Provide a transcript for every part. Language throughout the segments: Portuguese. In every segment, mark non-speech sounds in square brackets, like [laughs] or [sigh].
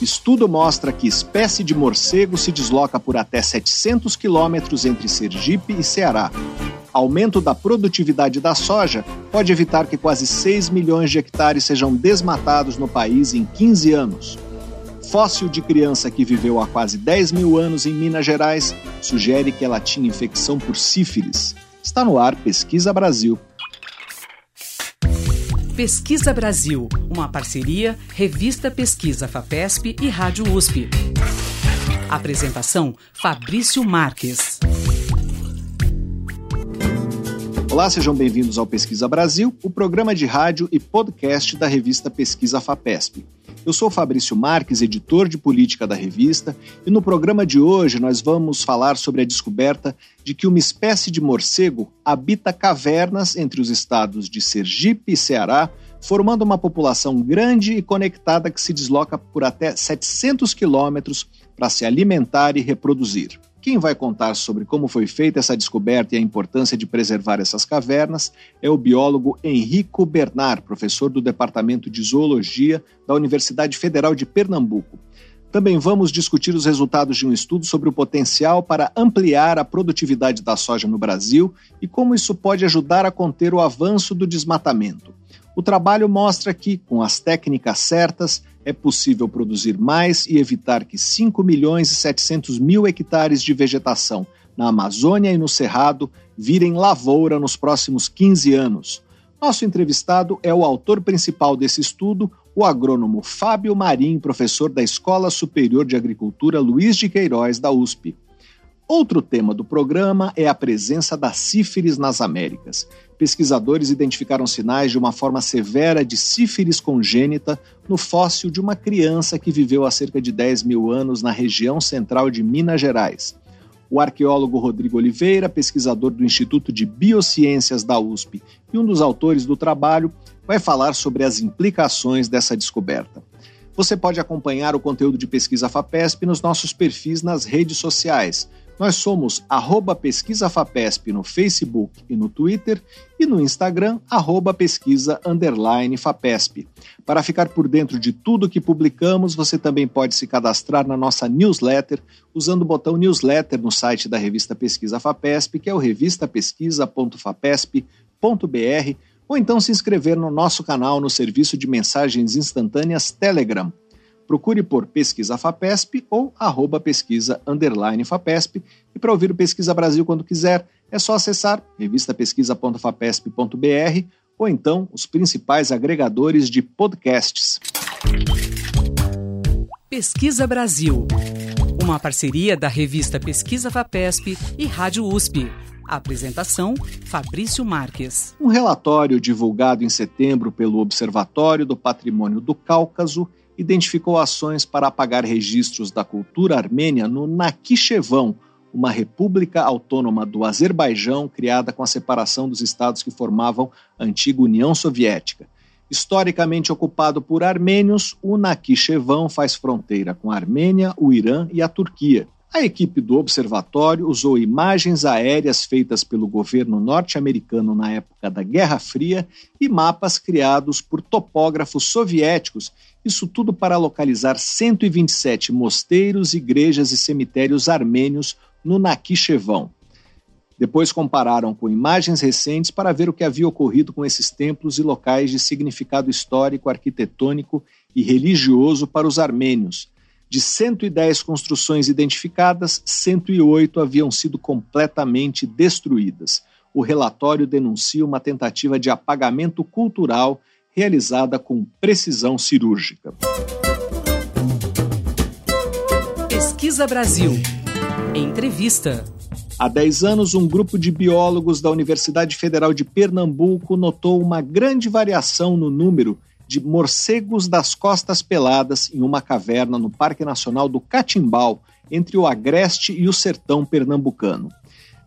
Estudo mostra que espécie de morcego se desloca por até 700 quilômetros entre Sergipe e Ceará. Aumento da produtividade da soja pode evitar que quase 6 milhões de hectares sejam desmatados no país em 15 anos. Fóssil de criança que viveu há quase 10 mil anos em Minas Gerais sugere que ela tinha infecção por sífilis. Está no ar Pesquisa Brasil. Pesquisa Brasil, uma parceria Revista Pesquisa FAPESP e Rádio USP. Apresentação Fabrício Marques. Olá, sejam bem-vindos ao Pesquisa Brasil, o programa de rádio e podcast da revista Pesquisa FAPESP. Eu sou Fabrício Marques, editor de política da revista, e no programa de hoje nós vamos falar sobre a descoberta de que uma espécie de morcego habita cavernas entre os estados de Sergipe e Ceará, formando uma população grande e conectada que se desloca por até 700 quilômetros para se alimentar e reproduzir. Quem vai contar sobre como foi feita essa descoberta e a importância de preservar essas cavernas é o biólogo Henrico Bernard, professor do Departamento de Zoologia da Universidade Federal de Pernambuco. Também vamos discutir os resultados de um estudo sobre o potencial para ampliar a produtividade da soja no Brasil e como isso pode ajudar a conter o avanço do desmatamento. O trabalho mostra que, com as técnicas certas, é possível produzir mais e evitar que 5 milhões e 700 mil hectares de vegetação na Amazônia e no Cerrado virem lavoura nos próximos 15 anos. Nosso entrevistado é o autor principal desse estudo, o agrônomo Fábio Marim, professor da Escola Superior de Agricultura Luiz de Queiroz, da USP. Outro tema do programa é a presença da sífilis nas Américas. Pesquisadores identificaram sinais de uma forma severa de sífilis congênita no fóssil de uma criança que viveu há cerca de 10 mil anos na região central de Minas Gerais. O arqueólogo Rodrigo Oliveira, pesquisador do Instituto de Biociências da USP e um dos autores do trabalho, vai falar sobre as implicações dessa descoberta. Você pode acompanhar o conteúdo de pesquisa FAPESP nos nossos perfis nas redes sociais. Nós somos arroba pesquisa FAPESP no Facebook e no Twitter e no Instagram, arroba pesquisa underline FAPESP. Para ficar por dentro de tudo que publicamos, você também pode se cadastrar na nossa newsletter usando o botão newsletter no site da revista Pesquisa FAPESP, que é o revistapesquisa.fapesp.br, ou então se inscrever no nosso canal no serviço de mensagens instantâneas Telegram procure por Pesquisa FAPESP ou arroba pesquisa underline FAPESP. E para ouvir o Pesquisa Brasil quando quiser, é só acessar revistapesquisa.fapesp.br ou então os principais agregadores de podcasts. Pesquisa Brasil, uma parceria da revista Pesquisa FAPESP e Rádio USP. apresentação: Fabrício Marques. Um relatório divulgado em setembro pelo Observatório do Patrimônio do Cáucaso identificou ações para apagar registros da cultura armênia no Nakhichevão, uma república autônoma do Azerbaijão criada com a separação dos estados que formavam a antiga União Soviética. Historicamente ocupado por armênios, o Nakhichevão faz fronteira com a Armênia, o Irã e a Turquia. A equipe do observatório usou imagens aéreas feitas pelo governo norte-americano na época da Guerra Fria e mapas criados por topógrafos soviéticos isso tudo para localizar 127 mosteiros, igrejas e cemitérios armênios no Nakhichevão. Depois compararam com imagens recentes para ver o que havia ocorrido com esses templos e locais de significado histórico, arquitetônico e religioso para os armênios. De 110 construções identificadas, 108 haviam sido completamente destruídas. O relatório denuncia uma tentativa de apagamento cultural realizada com precisão cirúrgica. Pesquisa Brasil. Entrevista. Há 10 anos, um grupo de biólogos da Universidade Federal de Pernambuco notou uma grande variação no número de morcegos das costas peladas em uma caverna no Parque Nacional do Catimbau, entre o Agreste e o Sertão Pernambucano.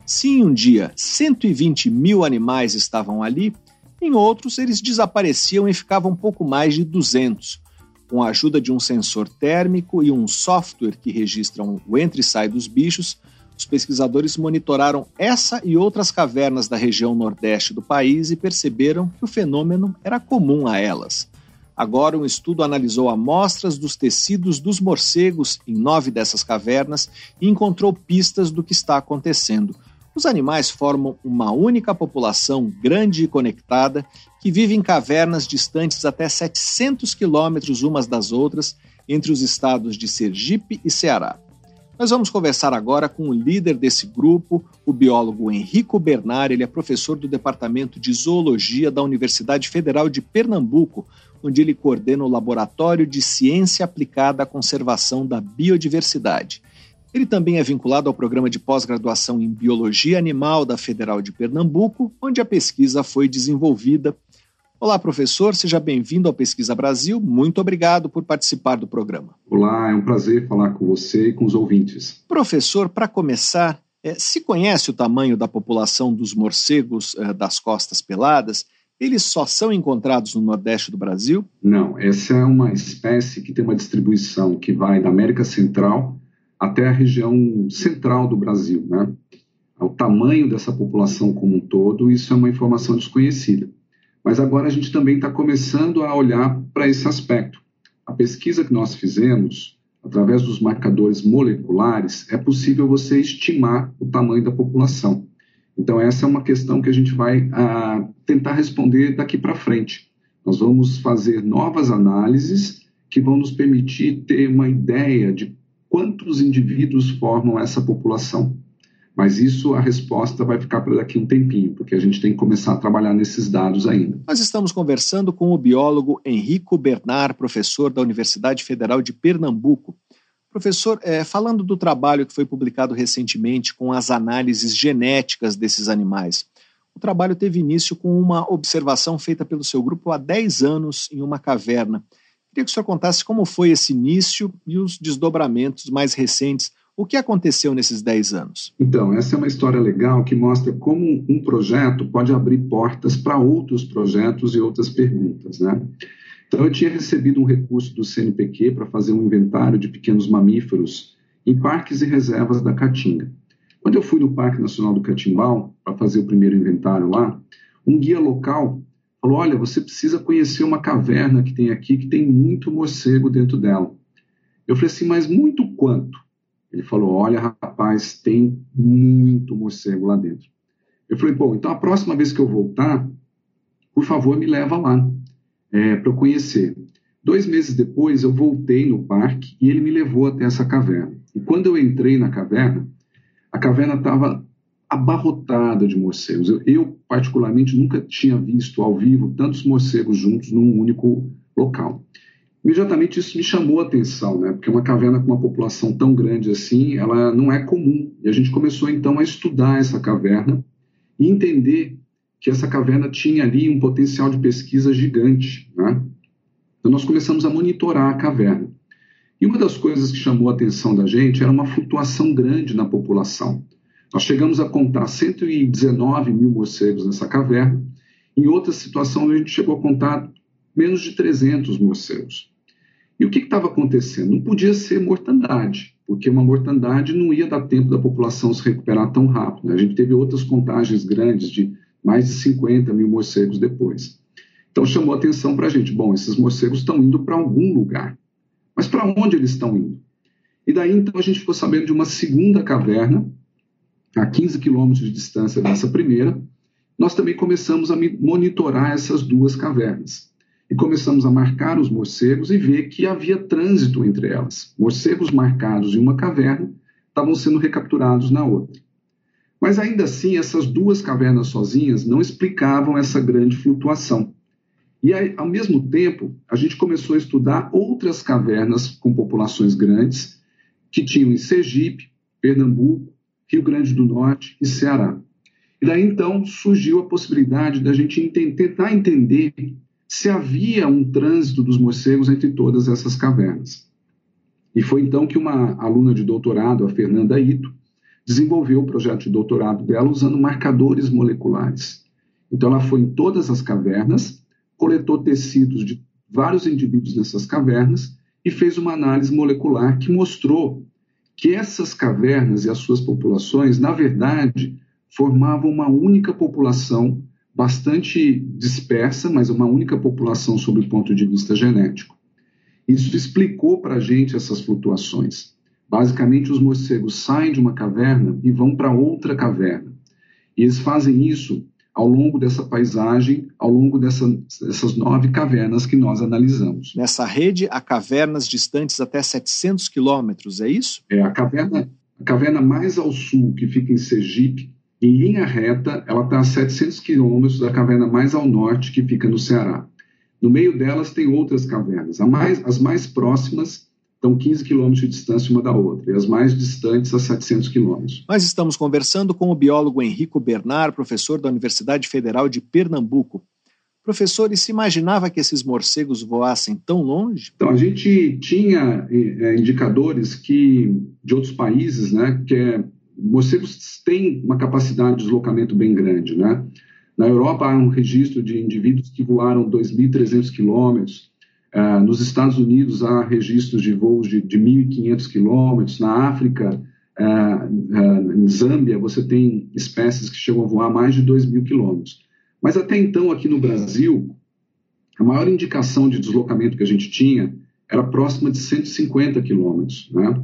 Se em um dia 120 mil animais estavam ali, em outros, eles desapareciam e ficavam pouco mais de 200. Com a ajuda de um sensor térmico e um software que registram o entra e sai dos bichos, os pesquisadores monitoraram essa e outras cavernas da região nordeste do país e perceberam que o fenômeno era comum a elas. Agora, um estudo analisou amostras dos tecidos dos morcegos em nove dessas cavernas e encontrou pistas do que está acontecendo. Os animais formam uma única população grande e conectada que vive em cavernas distantes até 700 quilômetros umas das outras entre os estados de Sergipe e Ceará. Nós vamos conversar agora com o líder desse grupo, o biólogo Henrico Bernard. Ele é professor do Departamento de Zoologia da Universidade Federal de Pernambuco, onde ele coordena o Laboratório de Ciência Aplicada à Conservação da Biodiversidade. Ele também é vinculado ao programa de pós-graduação em Biologia Animal da Federal de Pernambuco, onde a pesquisa foi desenvolvida Olá, professor, seja bem-vindo ao Pesquisa Brasil. Muito obrigado por participar do programa. Olá, é um prazer falar com você e com os ouvintes. Professor, para começar, é, se conhece o tamanho da população dos morcegos é, das costas peladas? Eles só são encontrados no Nordeste do Brasil? Não, essa é uma espécie que tem uma distribuição que vai da América Central até a região central do Brasil, né? O tamanho dessa população como um todo, isso é uma informação desconhecida. Mas agora a gente também está começando a olhar para esse aspecto. A pesquisa que nós fizemos, através dos marcadores moleculares, é possível você estimar o tamanho da população. Então, essa é uma questão que a gente vai ah, tentar responder daqui para frente. Nós vamos fazer novas análises que vão nos permitir ter uma ideia de quantos indivíduos formam essa população. Mas isso, a resposta vai ficar para daqui um tempinho, porque a gente tem que começar a trabalhar nesses dados ainda. Nós estamos conversando com o biólogo Henrico Bernard, professor da Universidade Federal de Pernambuco. Professor, é, falando do trabalho que foi publicado recentemente com as análises genéticas desses animais, o trabalho teve início com uma observação feita pelo seu grupo há 10 anos em uma caverna. Queria que o senhor contasse como foi esse início e os desdobramentos mais recentes o que aconteceu nesses 10 anos? Então, essa é uma história legal que mostra como um projeto pode abrir portas para outros projetos e outras perguntas, né? Então, eu tinha recebido um recurso do CNPq para fazer um inventário de pequenos mamíferos em parques e reservas da Caatinga. Quando eu fui no Parque Nacional do Catimbau para fazer o primeiro inventário lá, um guia local falou: Olha, você precisa conhecer uma caverna que tem aqui que tem muito morcego dentro dela. Eu falei assim: Mas muito quanto? Ele falou: Olha, rapaz, tem muito morcego lá dentro. Eu falei: Bom, então a próxima vez que eu voltar, por favor, me leva lá é, para eu conhecer. Dois meses depois, eu voltei no parque e ele me levou até essa caverna. E quando eu entrei na caverna, a caverna estava abarrotada de morcegos. Eu, eu, particularmente, nunca tinha visto ao vivo tantos morcegos juntos num único local. Imediatamente isso me chamou a atenção, né? Porque uma caverna com uma população tão grande assim, ela não é comum. E a gente começou então a estudar essa caverna e entender que essa caverna tinha ali um potencial de pesquisa gigante, né? Então nós começamos a monitorar a caverna. E uma das coisas que chamou a atenção da gente era uma flutuação grande na população. Nós chegamos a contar 119 mil morcegos nessa caverna. Em outra situação, a gente chegou a contar menos de 300 morcegos. E o que estava acontecendo? Não podia ser mortandade, porque uma mortandade não ia dar tempo da população se recuperar tão rápido. Né? A gente teve outras contagens grandes de mais de 50 mil morcegos depois. Então chamou atenção para a gente: bom, esses morcegos estão indo para algum lugar. Mas para onde eles estão indo? E daí então a gente ficou sabendo de uma segunda caverna, a 15 quilômetros de distância dessa primeira. Nós também começamos a monitorar essas duas cavernas e começamos a marcar os morcegos e ver que havia trânsito entre elas. Morcegos marcados em uma caverna estavam sendo recapturados na outra. Mas ainda assim, essas duas cavernas sozinhas não explicavam essa grande flutuação. E aí, ao mesmo tempo, a gente começou a estudar outras cavernas com populações grandes que tinham em Sergipe, Pernambuco, Rio Grande do Norte e Ceará. E daí então surgiu a possibilidade da gente tentar entender se havia um trânsito dos morcegos entre todas essas cavernas. E foi então que uma aluna de doutorado, a Fernanda Ito, desenvolveu o projeto de doutorado dela usando marcadores moleculares. Então, ela foi em todas as cavernas, coletou tecidos de vários indivíduos nessas cavernas e fez uma análise molecular que mostrou que essas cavernas e as suas populações, na verdade, formavam uma única população bastante dispersa, mas uma única população sob o ponto de vista genético. Isso explicou para a gente essas flutuações. Basicamente, os morcegos saem de uma caverna e vão para outra caverna. E eles fazem isso ao longo dessa paisagem, ao longo dessa, dessas nove cavernas que nós analisamos. Nessa rede, há cavernas distantes até 700 quilômetros, é isso? É, a caverna, a caverna mais ao sul, que fica em Sergipe, em linha reta, ela está a 700 quilômetros da caverna mais ao norte, que fica no Ceará. No meio delas tem outras cavernas. Mais, as mais próximas estão 15 quilômetros de distância uma da outra, e as mais distantes a 700 quilômetros. Nós estamos conversando com o biólogo Henrico Bernard, professor da Universidade Federal de Pernambuco. Professor, e se imaginava que esses morcegos voassem tão longe? Então, a gente tinha é, indicadores que de outros países, né, que é, morcegos têm uma capacidade de deslocamento bem grande, né? Na Europa há um registro de indivíduos que voaram 2.300 quilômetros. Uh, nos Estados Unidos há registros de voos de, de 1.500 quilômetros. Na África, uh, uh, em Zâmbia, você tem espécies que chegam a voar mais de 2.000 quilômetros. Mas até então, aqui no Brasil, a maior indicação de deslocamento que a gente tinha era próxima de 150 quilômetros. Né?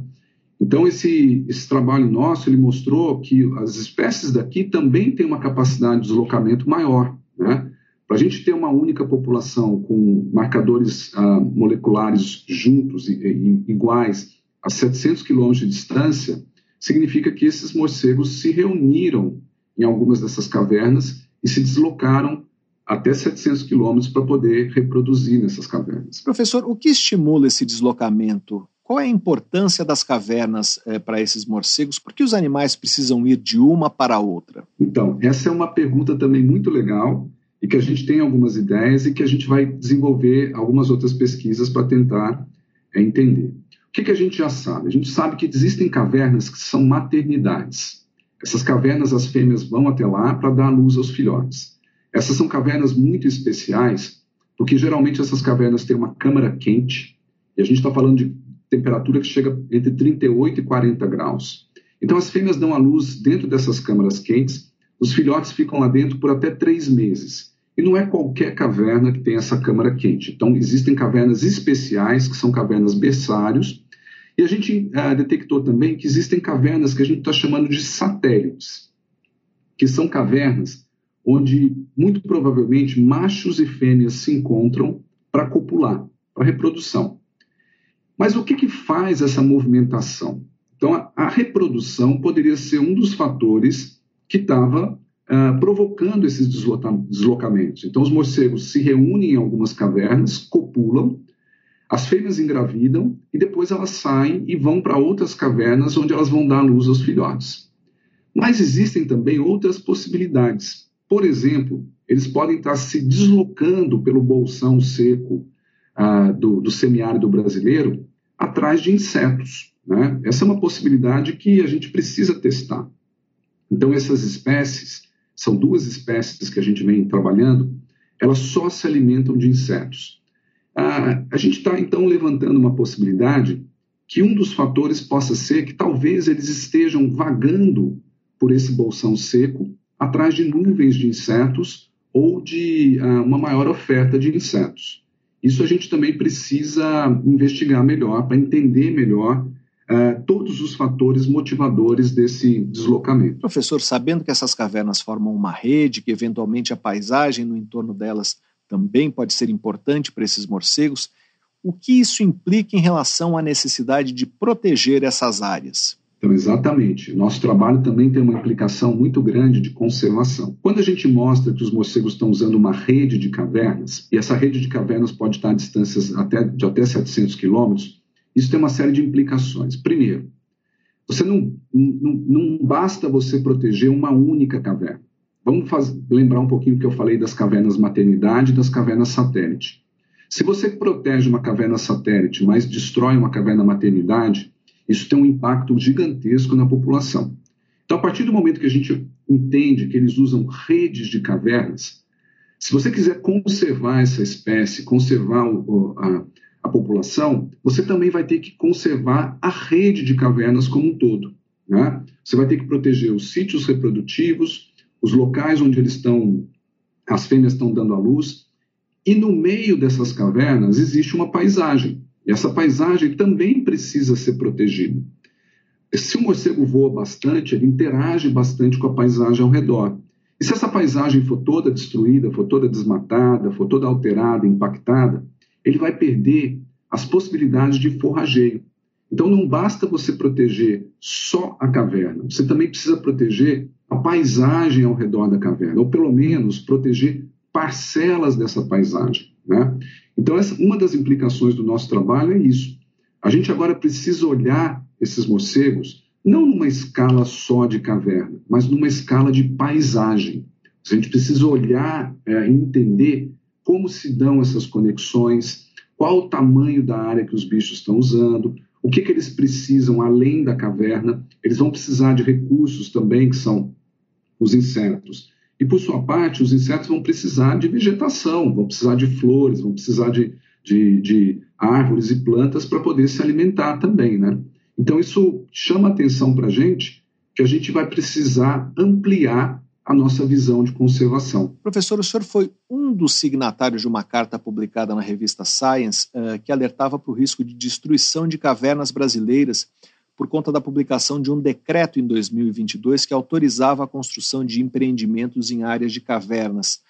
Então, esse, esse trabalho nosso ele mostrou que as espécies daqui também têm uma capacidade de deslocamento maior. Né? Para a gente ter uma única população com marcadores ah, moleculares juntos e, e, iguais a 700 quilômetros de distância, significa que esses morcegos se reuniram em algumas dessas cavernas e se deslocaram até 700 quilômetros para poder reproduzir nessas cavernas. Professor, o que estimula esse deslocamento? Qual é a importância das cavernas é, para esses morcegos? Por que os animais precisam ir de uma para outra? Então, essa é uma pergunta também muito legal e que a gente tem algumas ideias e que a gente vai desenvolver algumas outras pesquisas para tentar é, entender. O que, que a gente já sabe? A gente sabe que existem cavernas que são maternidades. Essas cavernas, as fêmeas vão até lá para dar luz aos filhotes. Essas são cavernas muito especiais, porque geralmente essas cavernas têm uma câmara quente, e a gente está falando de temperatura que chega entre 38 e 40 graus. Então, as fêmeas dão à luz dentro dessas câmaras quentes, os filhotes ficam lá dentro por até três meses. E não é qualquer caverna que tem essa câmara quente. Então, existem cavernas especiais, que são cavernas berçários, e a gente uh, detectou também que existem cavernas que a gente está chamando de satélites, que são cavernas onde, muito provavelmente, machos e fêmeas se encontram para copular, para reprodução. Mas o que, que faz essa movimentação? Então, a, a reprodução poderia ser um dos fatores que estava uh, provocando esses deslocamentos. Então, os morcegos se reúnem em algumas cavernas, copulam, as fêmeas engravidam e depois elas saem e vão para outras cavernas onde elas vão dar luz aos filhotes. Mas existem também outras possibilidades. Por exemplo, eles podem estar se deslocando pelo bolsão seco ah, do, do semiárido brasileiro atrás de insetos. Né? Essa é uma possibilidade que a gente precisa testar. Então, essas espécies, são duas espécies que a gente vem trabalhando, elas só se alimentam de insetos. Ah, a gente está, então, levantando uma possibilidade que um dos fatores possa ser que talvez eles estejam vagando por esse bolsão seco atrás de nuvens de insetos ou de ah, uma maior oferta de insetos. Isso a gente também precisa investigar melhor para entender melhor uh, todos os fatores motivadores desse deslocamento. Professor, sabendo que essas cavernas formam uma rede, que eventualmente a paisagem no entorno delas também pode ser importante para esses morcegos, o que isso implica em relação à necessidade de proteger essas áreas? Então, exatamente. Nosso trabalho também tem uma implicação muito grande de conservação. Quando a gente mostra que os morcegos estão usando uma rede de cavernas, e essa rede de cavernas pode estar a distâncias até, de até 700 quilômetros, isso tem uma série de implicações. Primeiro, você não, não, não basta você proteger uma única caverna. Vamos lembrar um pouquinho que eu falei das cavernas maternidade e das cavernas satélite. Se você protege uma caverna satélite, mas destrói uma caverna maternidade, isso tem um impacto gigantesco na população. Então, a partir do momento que a gente entende que eles usam redes de cavernas, se você quiser conservar essa espécie, conservar o, a, a, população, você também vai ter que conservar a rede de cavernas como um todo. Né? Você vai ter que proteger os sítios reprodutivos, os locais onde eles estão as fêmeas estão dando à luz, e no meio dessas cavernas existe uma paisagem. E essa paisagem também precisa ser protegida. Se o morcego voa bastante, ele interage bastante com a paisagem ao redor. E se essa paisagem for toda destruída, for toda desmatada, for toda alterada, impactada, ele vai perder as possibilidades de forrageio. Então não basta você proteger só a caverna, você também precisa proteger a paisagem ao redor da caverna, ou pelo menos proteger parcelas dessa paisagem. Né? Então, essa, uma das implicações do nosso trabalho é isso. A gente agora precisa olhar esses morcegos não numa escala só de caverna, mas numa escala de paisagem. A gente precisa olhar é, e entender como se dão essas conexões, qual o tamanho da área que os bichos estão usando, o que, que eles precisam além da caverna. Eles vão precisar de recursos também, que são os insetos. E, por sua parte, os insetos vão precisar de vegetação, vão precisar de flores, vão precisar de, de, de árvores e plantas para poder se alimentar também, né? Então, isso chama atenção para a gente que a gente vai precisar ampliar a nossa visão de conservação. Professor, o senhor foi um dos signatários de uma carta publicada na revista Science uh, que alertava para o risco de destruição de cavernas brasileiras por conta da publicação de um decreto em 2022 que autorizava a construção de empreendimentos em áreas de cavernas.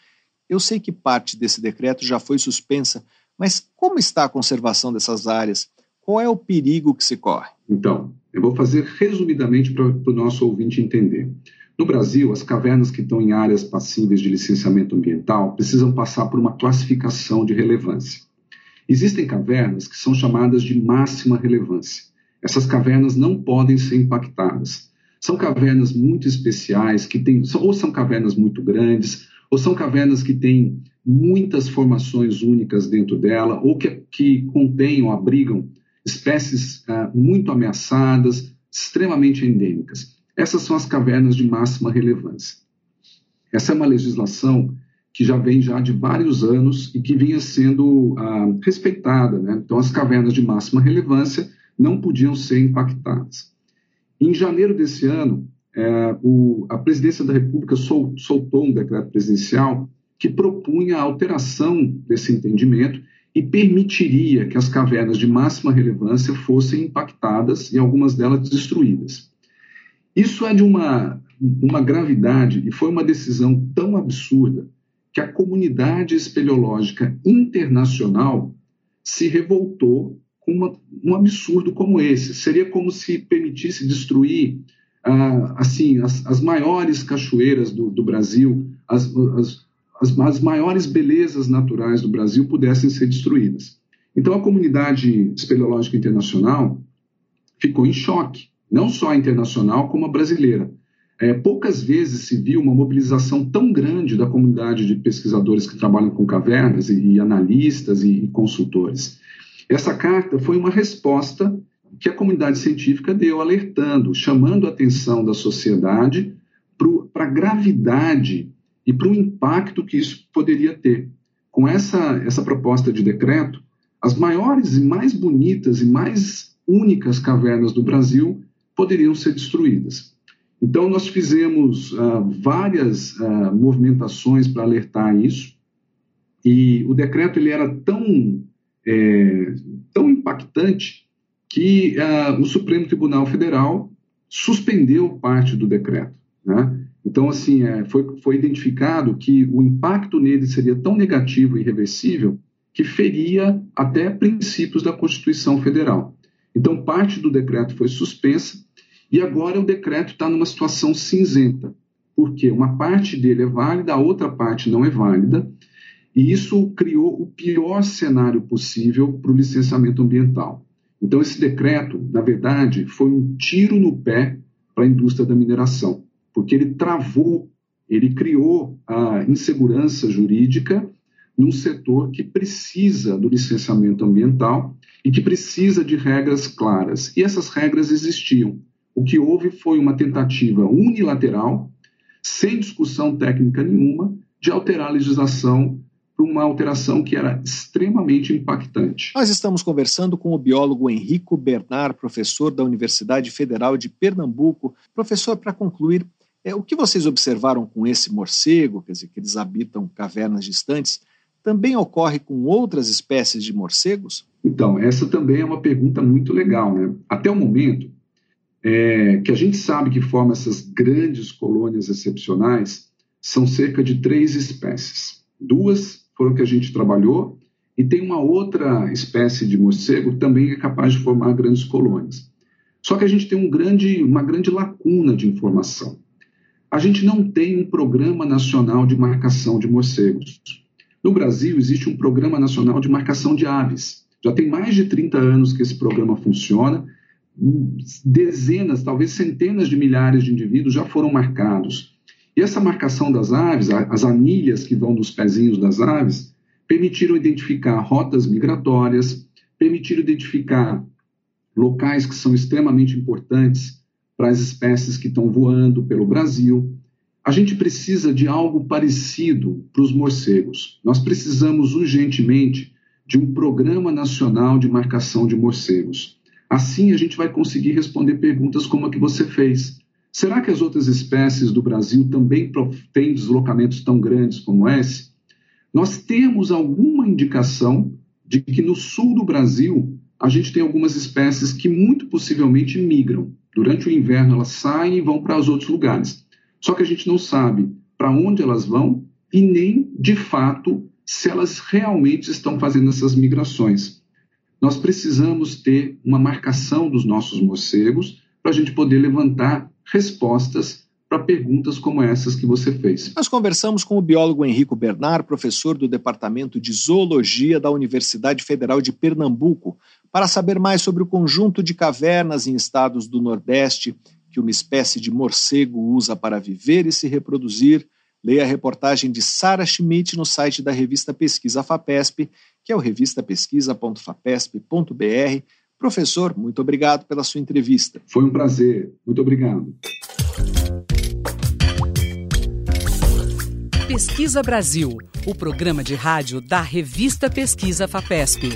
Eu sei que parte desse decreto já foi suspensa, mas como está a conservação dessas áreas? Qual é o perigo que se corre? Então, eu vou fazer resumidamente para o nosso ouvinte entender. No Brasil, as cavernas que estão em áreas passíveis de licenciamento ambiental precisam passar por uma classificação de relevância. Existem cavernas que são chamadas de máxima relevância. Essas cavernas não podem ser impactadas. São cavernas muito especiais, que têm, ou são cavernas muito grandes, ou são cavernas que têm muitas formações únicas dentro dela, ou que, que contêm ou abrigam espécies ah, muito ameaçadas, extremamente endêmicas. Essas são as cavernas de máxima relevância. Essa é uma legislação que já vem já de vários anos e que vinha sendo ah, respeitada. Né? Então, as cavernas de máxima relevância não podiam ser impactadas. Em janeiro desse ano, é, o, a presidência da República sol, soltou um decreto presidencial que propunha a alteração desse entendimento e permitiria que as cavernas de máxima relevância fossem impactadas e algumas delas destruídas. Isso é de uma, uma gravidade e foi uma decisão tão absurda que a comunidade espeleológica internacional se revoltou com uma, um absurdo como esse. Seria como se permitisse destruir ah, assim as, as, maiores cachoeiras do, do Brasil, as, as, as, as maiores belezas naturais do Brasil pudessem ser destruídas. Então a comunidade espeleológica internacional ficou em choque não só a internacional como a brasileira. É, poucas vezes se viu uma mobilização tão grande da comunidade de pesquisadores que trabalham com cavernas e, e analistas e, e consultores. Essa carta foi uma resposta que a comunidade científica deu, alertando, chamando a atenção da sociedade para a gravidade e para o impacto que isso poderia ter. Com essa, essa proposta de decreto, as maiores e mais bonitas e mais únicas cavernas do Brasil poderiam ser destruídas. Então, nós fizemos uh, várias uh, movimentações para alertar isso, e o decreto ele era tão, é, tão impactante que uh, o Supremo Tribunal Federal suspendeu parte do decreto. Né? Então, assim, é, foi, foi identificado que o impacto nele seria tão negativo e irreversível que feria até princípios da Constituição Federal. Então, parte do decreto foi suspensa e agora o decreto está numa situação cinzenta, porque uma parte dele é válida, a outra parte não é válida, e isso criou o pior cenário possível para o licenciamento ambiental. Então, esse decreto, na verdade, foi um tiro no pé para a indústria da mineração, porque ele travou, ele criou a insegurança jurídica num setor que precisa do licenciamento ambiental e que precisa de regras claras. E essas regras existiam. O que houve foi uma tentativa unilateral, sem discussão técnica nenhuma, de alterar a legislação para uma alteração que era extremamente impactante. Nós estamos conversando com o biólogo Henrico Bernard, professor da Universidade Federal de Pernambuco. Professor, para concluir, É, o que vocês observaram com esse morcego, quer dizer, que eles habitam cavernas distantes, também ocorre com outras espécies de morcegos? Então, essa também é uma pergunta muito legal. Né? Até o momento, é, que a gente sabe que forma essas grandes colônias excepcionais são cerca de três espécies. Duas foram que a gente trabalhou e tem uma outra espécie de morcego também é capaz de formar grandes colônias. Só que a gente tem um grande, uma grande lacuna de informação. A gente não tem um programa nacional de marcação de morcegos. No Brasil, existe um programa nacional de marcação de aves. Já tem mais de 30 anos que esse programa funciona dezenas, talvez centenas de milhares de indivíduos já foram marcados. E essa marcação das aves, as anilhas que vão nos pezinhos das aves, permitiram identificar rotas migratórias, permitiram identificar locais que são extremamente importantes para as espécies que estão voando pelo Brasil. A gente precisa de algo parecido para os morcegos. Nós precisamos urgentemente de um programa nacional de marcação de morcegos. Assim, a gente vai conseguir responder perguntas como a que você fez. Será que as outras espécies do Brasil também têm deslocamentos tão grandes como esse? Nós temos alguma indicação de que no sul do Brasil a gente tem algumas espécies que muito possivelmente migram. Durante o inverno elas saem e vão para os outros lugares. Só que a gente não sabe para onde elas vão e nem, de fato, se elas realmente estão fazendo essas migrações nós precisamos ter uma marcação dos nossos morcegos para a gente poder levantar respostas para perguntas como essas que você fez. Nós conversamos com o biólogo Henrico Bernard, professor do Departamento de Zoologia da Universidade Federal de Pernambuco, para saber mais sobre o conjunto de cavernas em estados do Nordeste que uma espécie de morcego usa para viver e se reproduzir. Leia a reportagem de Sara Schmidt no site da revista Pesquisa FAPESP que é o revistapesquisa.fapesp.br. Professor, muito obrigado pela sua entrevista. Foi um prazer. Muito obrigado. Pesquisa Brasil, o programa de rádio da revista Pesquisa FAPESP.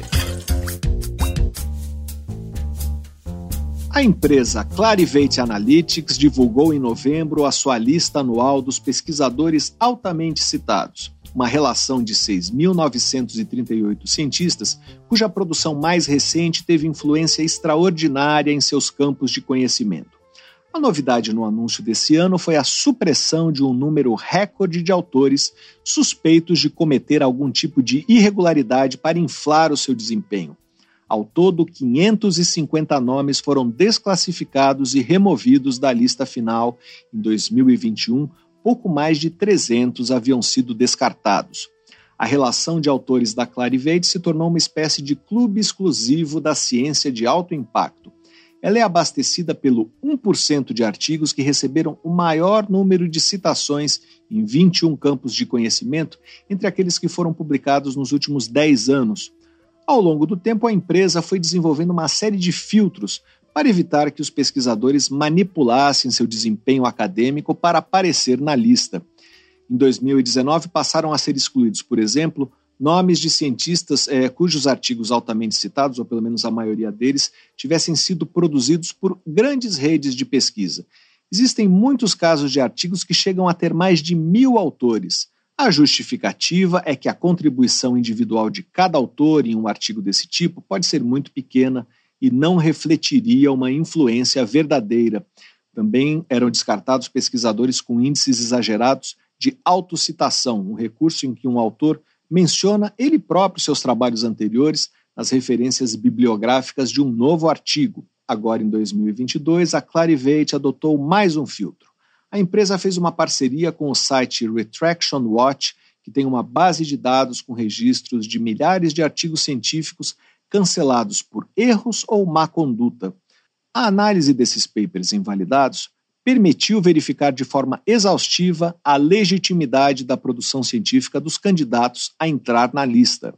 A empresa Clarivate Analytics divulgou em novembro a sua lista anual dos pesquisadores altamente citados uma relação de 6.938 cientistas, cuja produção mais recente teve influência extraordinária em seus campos de conhecimento. A novidade no anúncio desse ano foi a supressão de um número recorde de autores suspeitos de cometer algum tipo de irregularidade para inflar o seu desempenho. Ao todo, 550 nomes foram desclassificados e removidos da lista final em 2021 pouco mais de 300 haviam sido descartados. A relação de autores da Clarivate se tornou uma espécie de clube exclusivo da ciência de alto impacto. Ela é abastecida pelo 1% de artigos que receberam o maior número de citações em 21 campos de conhecimento entre aqueles que foram publicados nos últimos 10 anos. Ao longo do tempo, a empresa foi desenvolvendo uma série de filtros para evitar que os pesquisadores manipulassem seu desempenho acadêmico para aparecer na lista. Em 2019, passaram a ser excluídos, por exemplo, nomes de cientistas eh, cujos artigos altamente citados, ou pelo menos a maioria deles, tivessem sido produzidos por grandes redes de pesquisa. Existem muitos casos de artigos que chegam a ter mais de mil autores. A justificativa é que a contribuição individual de cada autor em um artigo desse tipo pode ser muito pequena e não refletiria uma influência verdadeira. Também eram descartados pesquisadores com índices exagerados de autocitação, um recurso em que um autor menciona ele próprio seus trabalhos anteriores nas referências bibliográficas de um novo artigo. Agora, em 2022, a Clarivate adotou mais um filtro. A empresa fez uma parceria com o site Retraction Watch, que tem uma base de dados com registros de milhares de artigos científicos cancelados por erros ou má conduta. A análise desses papers invalidados permitiu verificar de forma exaustiva a legitimidade da produção científica dos candidatos a entrar na lista.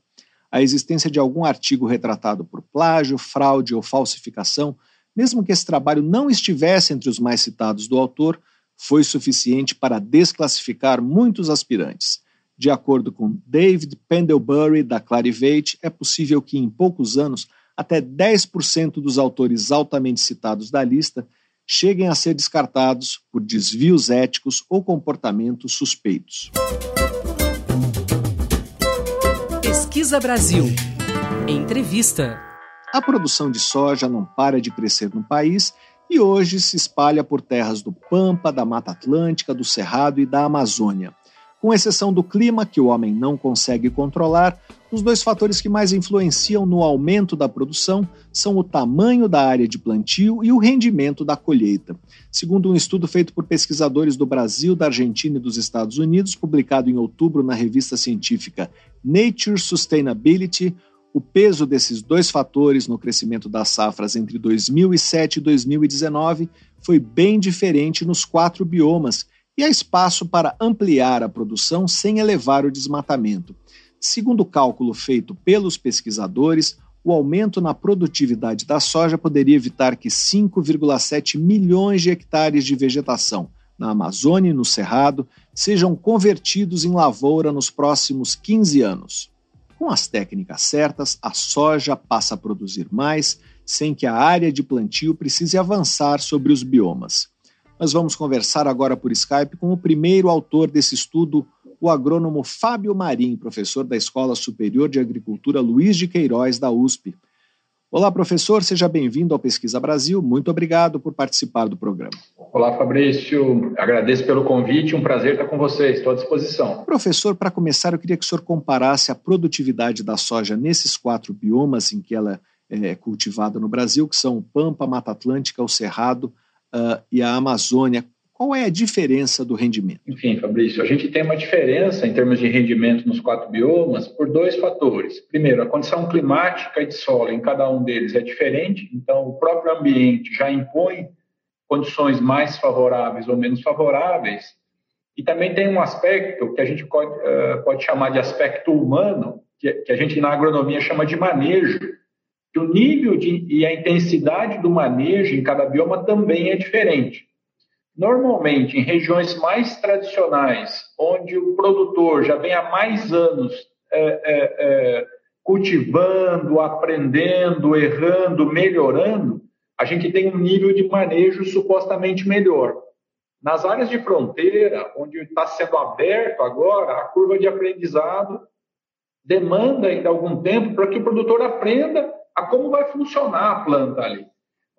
A existência de algum artigo retratado por plágio, fraude ou falsificação, mesmo que esse trabalho não estivesse entre os mais citados do autor, foi suficiente para desclassificar muitos aspirantes. De acordo com David Pendlebury, da Clarivate, é possível que em poucos anos até 10% dos autores altamente citados da lista cheguem a ser descartados por desvios éticos ou comportamentos suspeitos. Pesquisa Brasil. Entrevista. A produção de soja não para de crescer no país e hoje se espalha por terras do Pampa, da Mata Atlântica, do Cerrado e da Amazônia. Com exceção do clima, que o homem não consegue controlar, os dois fatores que mais influenciam no aumento da produção são o tamanho da área de plantio e o rendimento da colheita. Segundo um estudo feito por pesquisadores do Brasil, da Argentina e dos Estados Unidos, publicado em outubro na revista científica Nature Sustainability, o peso desses dois fatores no crescimento das safras entre 2007 e 2019 foi bem diferente nos quatro biomas e há espaço para ampliar a produção sem elevar o desmatamento. Segundo o cálculo feito pelos pesquisadores, o aumento na produtividade da soja poderia evitar que 5,7 milhões de hectares de vegetação na Amazônia e no Cerrado sejam convertidos em lavoura nos próximos 15 anos. Com as técnicas certas, a soja passa a produzir mais, sem que a área de plantio precise avançar sobre os biomas. Nós vamos conversar agora por Skype com o primeiro autor desse estudo, o agrônomo Fábio Marim, professor da Escola Superior de Agricultura Luiz de Queiroz, da USP. Olá, professor, seja bem-vindo ao Pesquisa Brasil. Muito obrigado por participar do programa. Olá, Fabrício. Agradeço pelo convite. Um prazer estar com vocês. Estou à disposição. Professor, para começar, eu queria que o senhor comparasse a produtividade da soja nesses quatro biomas em que ela é cultivada no Brasil, que são o Pampa, Mata Atlântica, o Cerrado uh, e a Amazônia. Qual é a diferença do rendimento? Enfim, Fabrício, a gente tem uma diferença em termos de rendimento nos quatro biomas por dois fatores. Primeiro, a condição climática e de solo em cada um deles é diferente, então o próprio ambiente já impõe condições mais favoráveis ou menos favoráveis. E também tem um aspecto que a gente pode, uh, pode chamar de aspecto humano, que, que a gente na agronomia chama de manejo, que o nível de, e a intensidade do manejo em cada bioma também é diferente. Normalmente, em regiões mais tradicionais, onde o produtor já vem há mais anos é, é, é, cultivando, aprendendo, errando, melhorando, a gente tem um nível de manejo supostamente melhor. Nas áreas de fronteira, onde está sendo aberto agora, a curva de aprendizado demanda ainda algum tempo para que o produtor aprenda a como vai funcionar a planta ali.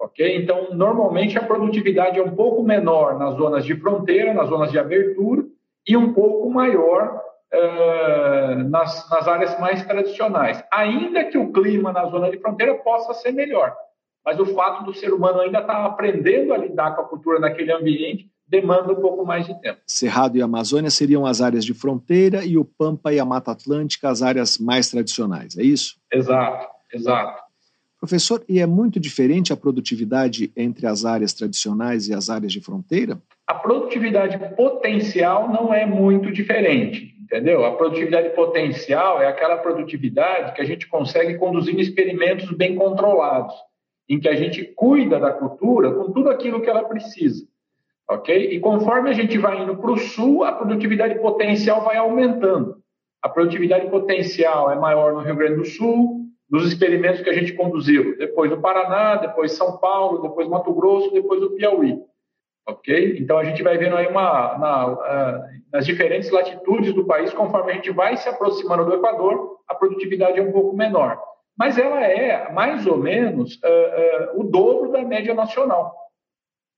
Ok? Então, normalmente a produtividade é um pouco menor nas zonas de fronteira, nas zonas de abertura, e um pouco maior uh, nas, nas áreas mais tradicionais. Ainda que o clima na zona de fronteira possa ser melhor. Mas o fato do ser humano ainda estar tá aprendendo a lidar com a cultura naquele ambiente demanda um pouco mais de tempo. Cerrado e Amazônia seriam as áreas de fronteira e o Pampa e a Mata Atlântica as áreas mais tradicionais, é isso? Exato, exato. Professor, e é muito diferente a produtividade entre as áreas tradicionais e as áreas de fronteira? A produtividade potencial não é muito diferente, entendeu? A produtividade potencial é aquela produtividade que a gente consegue conduzir em experimentos bem controlados, em que a gente cuida da cultura com tudo aquilo que ela precisa, ok? E conforme a gente vai indo para o sul, a produtividade potencial vai aumentando. A produtividade potencial é maior no Rio Grande do Sul, dos experimentos que a gente conduziu. Depois o Paraná, depois São Paulo, depois Mato Grosso, depois o Piauí. Ok? Então a gente vai vendo aí uma, na, uh, nas diferentes latitudes do país, conforme a gente vai se aproximando do Equador, a produtividade é um pouco menor. Mas ela é mais ou menos uh, uh, o dobro da média nacional.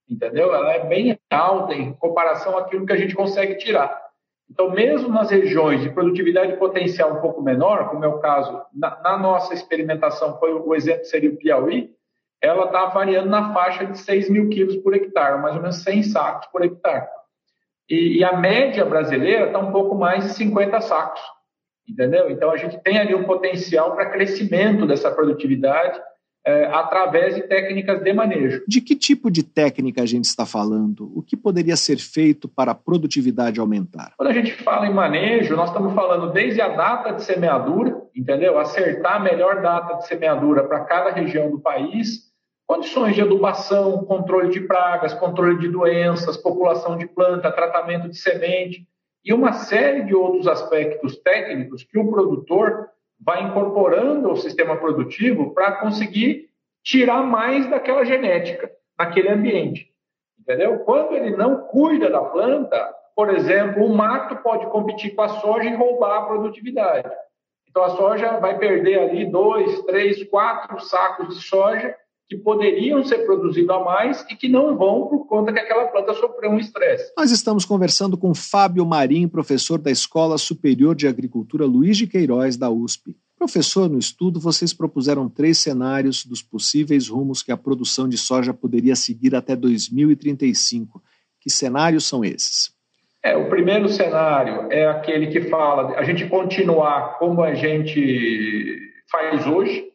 Entendeu? Ela é bem alta em comparação àquilo que a gente consegue tirar. Então, mesmo nas regiões de produtividade potencial um pouco menor, como é o caso, na, na nossa experimentação, foi o exemplo seria o Piauí, ela está variando na faixa de 6 mil quilos por hectare, mais ou menos 100 sacos por hectare. E, e a média brasileira está um pouco mais de 50 sacos, entendeu? Então, a gente tem ali um potencial para crescimento dessa produtividade é, através de técnicas de manejo. De que tipo de técnica a gente está falando? O que poderia ser feito para a produtividade aumentar? Quando a gente fala em manejo, nós estamos falando desde a data de semeadura, entendeu? Acertar a melhor data de semeadura para cada região do país, condições de adubação, controle de pragas, controle de doenças, população de planta, tratamento de semente e uma série de outros aspectos técnicos que o produtor vai incorporando ao sistema produtivo para conseguir tirar mais daquela genética naquele ambiente. entendeu? Quando ele não cuida da planta, por exemplo, o mato pode competir com a soja e roubar a produtividade. Então a soja vai perder ali dois, três, quatro sacos de soja que poderiam ser produzidos a mais e que não vão por conta que aquela planta sofreu um estresse. Nós estamos conversando com Fábio Marim, professor da Escola Superior de Agricultura Luiz de Queiroz, da USP. Professor, no estudo vocês propuseram três cenários dos possíveis rumos que a produção de soja poderia seguir até 2035. Que cenários são esses? É, o primeiro cenário é aquele que fala a gente continuar como a gente faz hoje,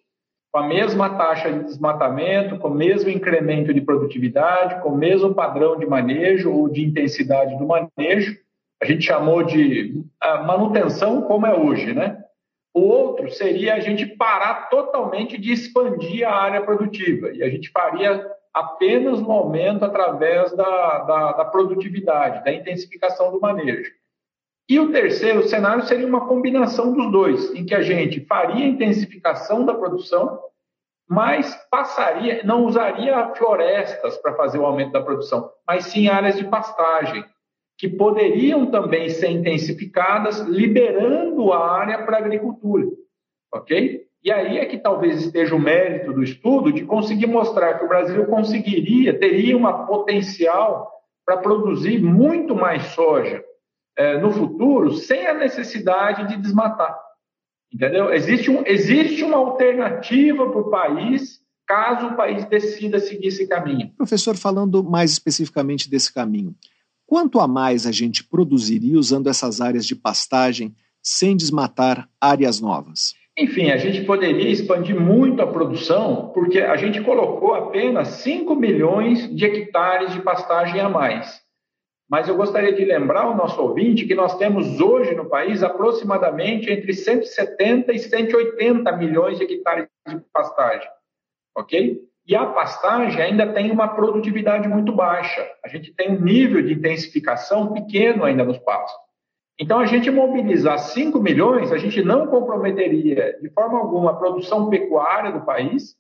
com a mesma taxa de desmatamento, com o mesmo incremento de produtividade, com o mesmo padrão de manejo ou de intensidade do manejo. A gente chamou de manutenção como é hoje, né? O outro seria a gente parar totalmente de expandir a área produtiva e a gente faria apenas no aumento através da, da, da produtividade, da intensificação do manejo. E o terceiro cenário seria uma combinação dos dois, em que a gente faria intensificação da produção, mas passaria, não usaria florestas para fazer o aumento da produção, mas sim áreas de pastagem, que poderiam também ser intensificadas, liberando a área para a agricultura. Ok? E aí é que talvez esteja o mérito do estudo de conseguir mostrar que o Brasil conseguiria, teria uma potencial para produzir muito mais soja é, no futuro sem a necessidade de desmatar. Entendeu? Existe, um, existe uma alternativa para o país caso o país decida seguir esse caminho. Professor, falando mais especificamente desse caminho, quanto a mais a gente produziria usando essas áreas de pastagem sem desmatar áreas novas? Enfim, a gente poderia expandir muito a produção, porque a gente colocou apenas 5 milhões de hectares de pastagem a mais. Mas eu gostaria de lembrar ao nosso ouvinte que nós temos hoje no país aproximadamente entre 170 e 180 milhões de hectares de pastagem. Ok? E a pastagem ainda tem uma produtividade muito baixa. A gente tem um nível de intensificação pequeno ainda nos pastos. Então, a gente mobilizar 5 milhões, a gente não comprometeria de forma alguma a produção pecuária do país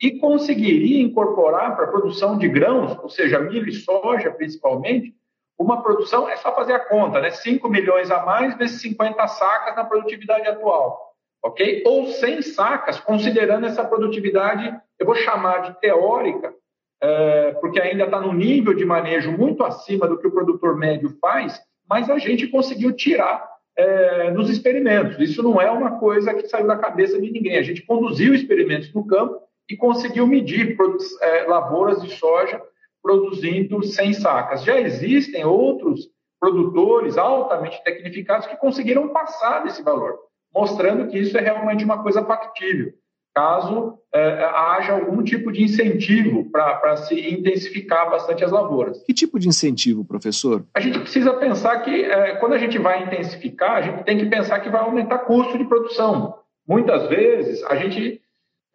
e conseguiria incorporar para a produção de grãos, ou seja, milho e soja principalmente, uma produção, é só fazer a conta, né? 5 milhões a mais vezes 50 sacas na produtividade atual, ok? Ou 100 sacas, considerando essa produtividade, eu vou chamar de teórica, é, porque ainda está no nível de manejo muito acima do que o produtor médio faz, mas a gente conseguiu tirar é, nos experimentos. Isso não é uma coisa que saiu da cabeça de ninguém. A gente conduziu experimentos no campo e conseguiu medir é, lavouras de soja produzindo 100 sacas. Já existem outros produtores altamente tecnificados que conseguiram passar desse valor, mostrando que isso é realmente uma coisa factível caso é, haja algum tipo de incentivo para se intensificar bastante as lavouras. Que tipo de incentivo, professor? A gente precisa pensar que é, quando a gente vai intensificar, a gente tem que pensar que vai aumentar custo de produção. Muitas vezes a gente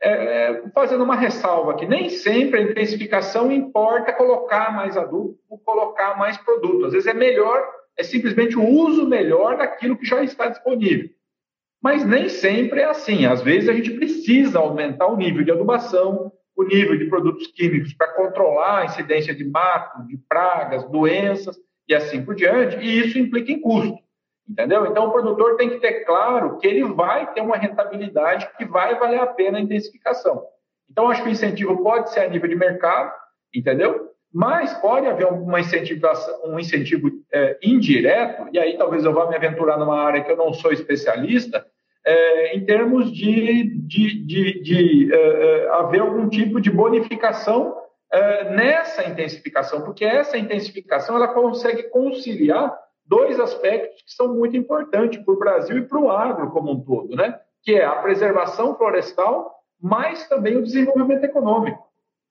é, fazendo uma ressalva que nem sempre a intensificação importa colocar mais adubo colocar mais produto. Às vezes é melhor, é simplesmente o uso melhor daquilo que já está disponível. Mas nem sempre é assim. Às vezes a gente precisa aumentar o nível de adubação, o nível de produtos químicos para controlar a incidência de mato, de pragas, doenças e assim por diante, e isso implica em custo. Entendeu? Então o produtor tem que ter claro que ele vai ter uma rentabilidade que vai valer a pena a intensificação. Então acho que o incentivo pode ser a nível de mercado, entendeu? Mas pode haver uma incentivação, um incentivo é, indireto, e aí talvez eu vá me aventurar numa área que eu não sou especialista, é, em termos de, de, de, de é, é haver algum tipo de bonificação é, nessa intensificação, porque essa intensificação ela consegue conciliar dois aspectos que são muito importantes para o Brasil e para o agro como um todo, né? que é a preservação florestal, mas também o desenvolvimento econômico.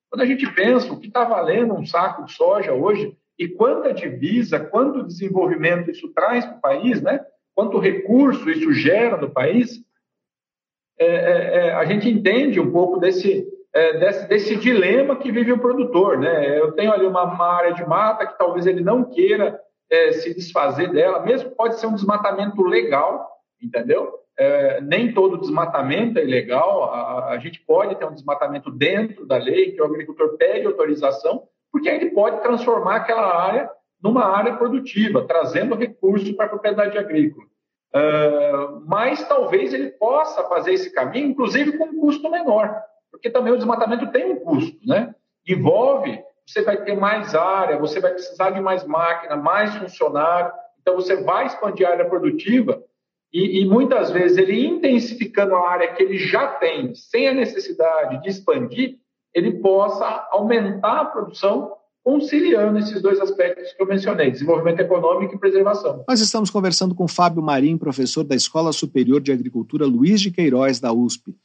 Quando a gente pensa o que está valendo um saco de soja hoje e quanta divisa, quanto desenvolvimento isso traz para o país, né? quanto recurso isso gera no país, é, é, é, a gente entende um pouco desse, é, desse, desse, dilema que vive o produtor. Né? Eu tenho ali uma, uma área de mata que talvez ele não queira é, se desfazer dela, mesmo pode ser um desmatamento legal, entendeu? É, nem todo desmatamento é ilegal, a, a, gente pode ter um desmatamento dentro da lei, que o agricultor pede autorização, porque ele pode transformar aquela área numa área produtiva, trazendo recursos para a propriedade agrícola. Uh, mas talvez ele possa fazer esse caminho, inclusive com um custo menor, porque também o desmatamento tem um custo, né? Envolve, você vai ter mais área, você vai precisar de mais máquina, mais funcionário, então você vai expandir a área produtiva e, e muitas vezes ele intensificando a área que ele já tem, sem a necessidade de expandir, ele possa aumentar a produção conciliando esses dois aspectos que eu mencionei, desenvolvimento econômico e preservação. Nós estamos conversando com Fábio Marim, professor da Escola Superior de Agricultura Luiz de Queiroz, da USP.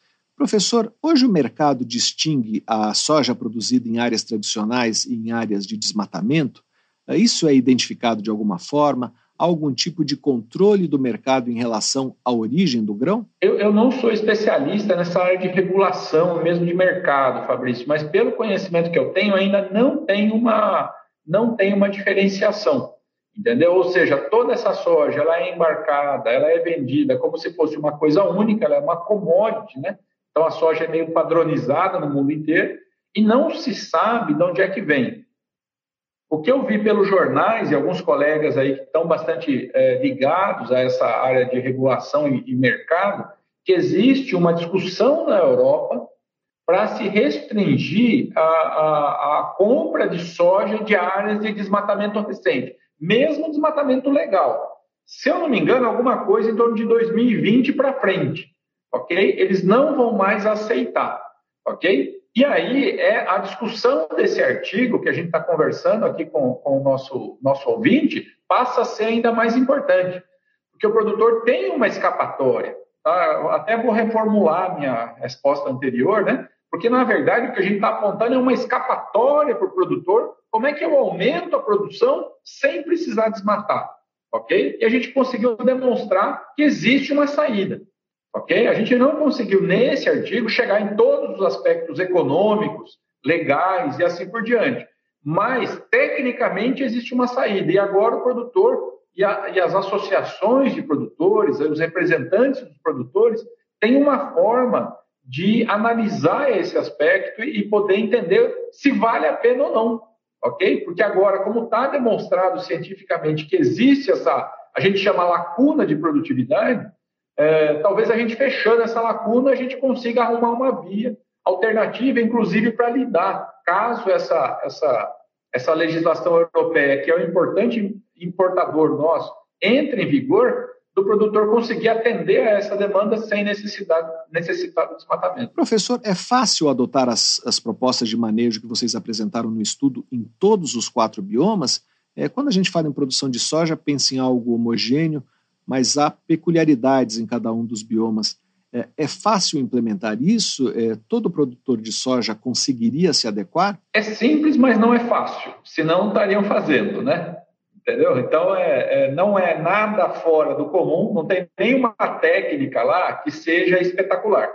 Professor, hoje o mercado distingue a soja produzida em áreas tradicionais e em áreas de desmatamento? Isso é identificado de alguma forma? algum tipo de controle do mercado em relação à origem do grão? Eu, eu, não sou especialista nessa área de regulação, mesmo de mercado, Fabrício, mas pelo conhecimento que eu tenho, ainda não tem uma, não tem uma diferenciação. Entendeu? Ou seja, toda essa soja ela é embarcada, ela é vendida como se fosse uma coisa única, ela é uma commodity, né? Então a soja é meio padronizada no mundo inteiro e não se sabe de onde é que vem. O que eu vi pelos jornais e alguns colegas aí que estão bastante é, ligados a essa área de regulação e, e mercado, que existe uma discussão na Europa para se restringir a, a, a, compra de soja de áreas de desmatamento recente, mesmo desmatamento legal. Se eu não me engano, alguma coisa em torno de 2020 para frente, ok? Eles não vão mais aceitar, ok? E aí é a discussão desse artigo que a gente está conversando aqui com, com o nosso, nosso ouvinte passa a ser ainda mais importante, porque o produtor tem uma escapatória. Tá? Até vou reformular minha resposta anterior, né? Porque, na verdade, o que a gente está apontando é uma escapatória para o produtor. Como é que eu aumento a produção sem precisar desmatar? Ok? E a gente conseguiu demonstrar que existe uma saída. Ok? A gente não conseguiu, nesse artigo, chegar em todos os aspectos econômicos, legais e assim por diante. Mas, tecnicamente, existe uma saída. E agora o produtor e, a, e as associações de produtores, os representantes dos produtores, têm uma forma de analisar esse aspecto e poder entender se vale a pena ou não, ok? Porque agora, como está demonstrado cientificamente que existe essa, a gente chama lacuna de produtividade, é, talvez a gente fechando essa lacuna, a gente consiga arrumar uma via alternativa, inclusive para lidar, caso essa, essa, essa legislação europeia, que é um importante importador nosso, entre em vigor, do produtor conseguir atender a essa demanda sem necessidade, necessitar do desmatamento. Professor, é fácil adotar as, as propostas de manejo que vocês apresentaram no estudo em todos os quatro biomas? É, quando a gente fala em produção de soja, pensa em algo homogêneo, mas há peculiaridades em cada um dos biomas. É, é fácil implementar isso? É, todo produtor de soja conseguiria se adequar? É simples, mas não é fácil. Senão estariam fazendo, né? Entendeu? Então, é, é, não é nada fora do comum, não tem nenhuma técnica lá que seja espetacular.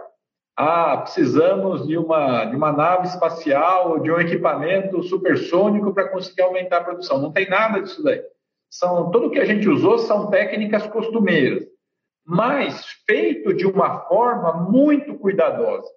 Ah, precisamos de uma, de uma nave espacial, de um equipamento supersônico para conseguir aumentar a produção. Não tem nada disso daí são tudo que a gente usou são técnicas costumeiras, mas feito de uma forma muito cuidadosa,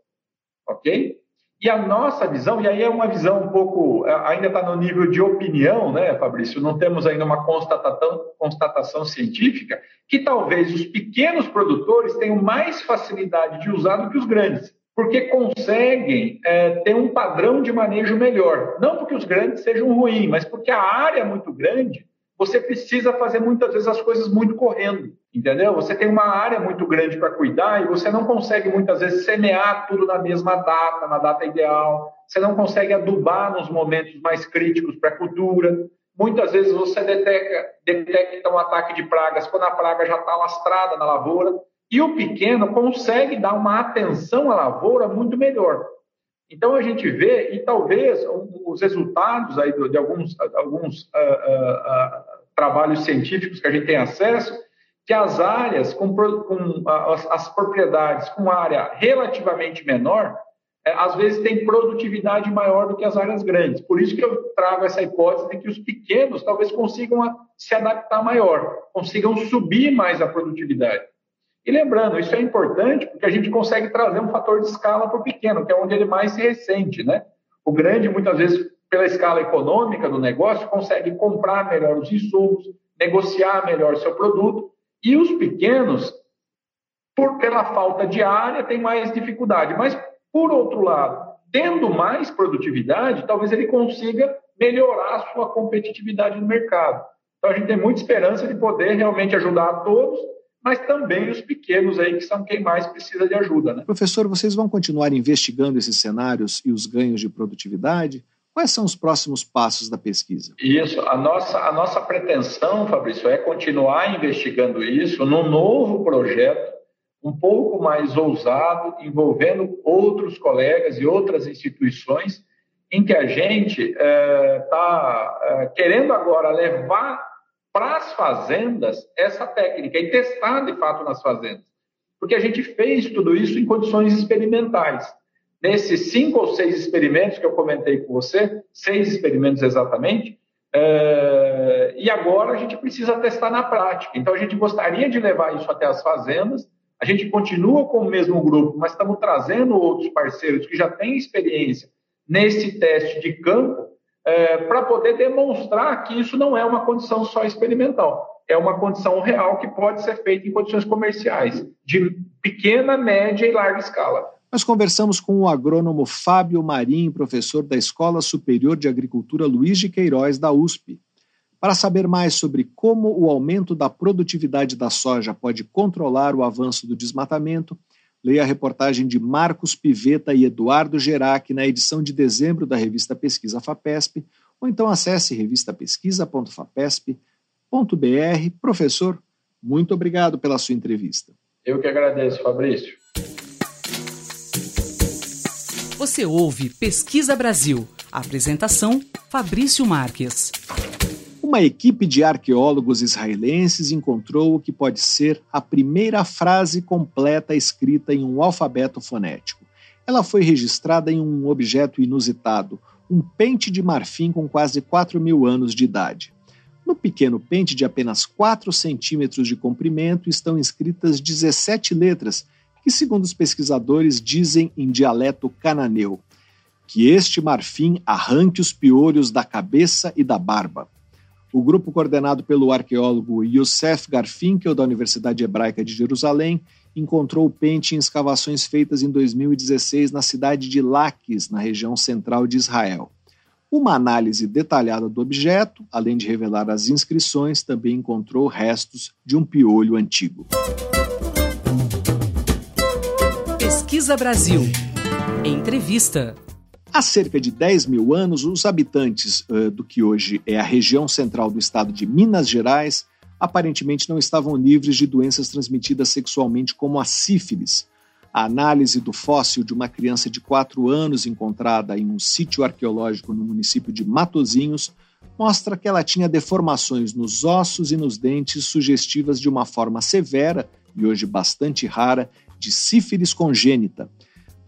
ok? E a nossa visão, e aí é uma visão um pouco, ainda está no nível de opinião, né, Fabrício? Não temos ainda uma constatação, constatação científica, que talvez os pequenos produtores tenham mais facilidade de usar do que os grandes, porque conseguem é, ter um padrão de manejo melhor. Não porque os grandes sejam ruins, mas porque a área é muito grande você precisa fazer muitas vezes as coisas muito correndo, entendeu? Você tem uma área muito grande para cuidar e você não consegue muitas vezes semear tudo na mesma data, na data ideal. Você não consegue adubar nos momentos mais críticos para a cultura. Muitas vezes você detecta, detecta um ataque de pragas quando a praga já está lastrada na lavoura. E o pequeno consegue dar uma atenção à lavoura muito melhor. Então a gente vê, e talvez os resultados aí de alguns, alguns uh, uh, uh, trabalhos científicos que a gente tem acesso, que as áreas com, com as, as, propriedades com área relativamente menor, é, às vezes tem produtividade maior do que as áreas grandes. Por isso que eu trago essa hipótese de que os pequenos talvez consigam se adaptar maior, consigam subir mais a produtividade. E lembrando, isso é importante porque a gente consegue trazer um fator de escala para o pequeno, que é onde ele mais se ressente, né? O grande, muitas vezes, pela escala econômica do negócio, consegue comprar melhor os insumos, negociar melhor seu produto, e os pequenos, por pela falta de área, têm mais dificuldade. Mas, por outro lado, tendo mais produtividade, talvez ele consiga melhorar a sua competitividade no mercado. Então, a gente tem muita esperança de poder realmente ajudar a todos, mas também os pequenos aí, que são quem mais precisa de ajuda. Né? Professor, vocês vão continuar investigando esses cenários e os ganhos de produtividade? Quais são os próximos passos da pesquisa? Isso, a nossa, a nossa pretensão, Fabrício, é continuar investigando isso num novo projeto, um pouco mais ousado, envolvendo outros colegas e outras instituições, em que a gente está é, tá, é, querendo agora levar para as fazendas essa técnica e testar de fato nas fazendas. Porque a gente fez tudo isso em condições experimentais. Nesses cinco ou seis experimentos que eu comentei com você, seis experimentos exatamente, é, e agora a gente precisa testar na prática. Então a gente gostaria de levar isso até as fazendas. A gente continua com o mesmo grupo, mas estamos trazendo outros parceiros que já têm experiência nesse teste de campo é, para poder demonstrar que isso não é uma condição só experimental, é uma condição real que pode ser feita em condições comerciais, de pequena, média e larga escala. Nós conversamos com o agrônomo Fábio Marim, professor da Escola Superior de Agricultura Luiz de Queiroz, da USP. Para saber mais sobre como o aumento da produtividade da soja pode controlar o avanço do desmatamento, Leia a reportagem de Marcos Piveta e Eduardo Gerac na edição de dezembro da revista Pesquisa FAPESP, ou então acesse revistapesquisa.fapesp.br. Professor, muito obrigado pela sua entrevista. Eu que agradeço, Fabrício. Você ouve Pesquisa Brasil. apresentação: Fabrício Marques uma equipe de arqueólogos israelenses encontrou o que pode ser a primeira frase completa escrita em um alfabeto fonético. Ela foi registrada em um objeto inusitado, um pente de marfim com quase 4 mil anos de idade. No pequeno pente de apenas 4 centímetros de comprimento estão escritas 17 letras, que, segundo os pesquisadores, dizem em dialeto cananeu: que este marfim arranque os piolhos da cabeça e da barba. O grupo, coordenado pelo arqueólogo Youssef Garfinkel, da Universidade Hebraica de Jerusalém, encontrou o pente em escavações feitas em 2016 na cidade de Laques, na região central de Israel. Uma análise detalhada do objeto, além de revelar as inscrições, também encontrou restos de um piolho antigo. Pesquisa Brasil. Entrevista. Há cerca de 10 mil anos, os habitantes uh, do que hoje é a região central do estado de Minas Gerais aparentemente não estavam livres de doenças transmitidas sexualmente, como a sífilis. A análise do fóssil de uma criança de 4 anos encontrada em um sítio arqueológico no município de Matozinhos mostra que ela tinha deformações nos ossos e nos dentes sugestivas de uma forma severa e hoje bastante rara de sífilis congênita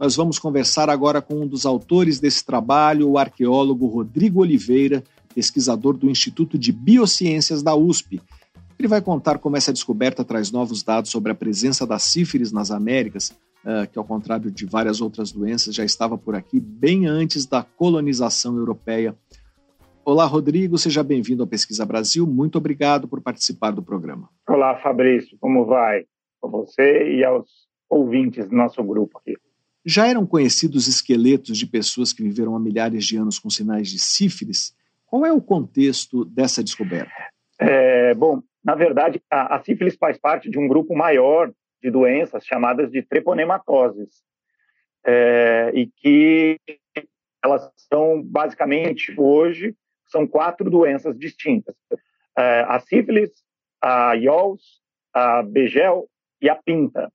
nós vamos conversar agora com um dos autores desse trabalho, o arqueólogo Rodrigo Oliveira, pesquisador do Instituto de Biociências da USP. Ele vai contar como essa descoberta traz novos dados sobre a presença da sífilis nas Américas, uh, que, ao contrário de várias outras doenças, já estava por aqui bem antes da colonização europeia. Olá, Rodrigo, seja bem-vindo ao Pesquisa Brasil. Muito obrigado por participar do programa. Olá, Fabrício, como vai? Com você e aos ouvintes do nosso grupo aqui. Já eram conhecidos esqueletos de pessoas que viveram há milhares de anos com sinais de sífilis? Qual é o contexto dessa descoberta? É, bom, na verdade, a, a, sífilis faz parte de um grupo maior de doenças chamadas de treponematoses, é, e que elas são basicamente hoje são quatro doenças distintas: é, a sífilis, a IOLS, a Begel e a Pinta.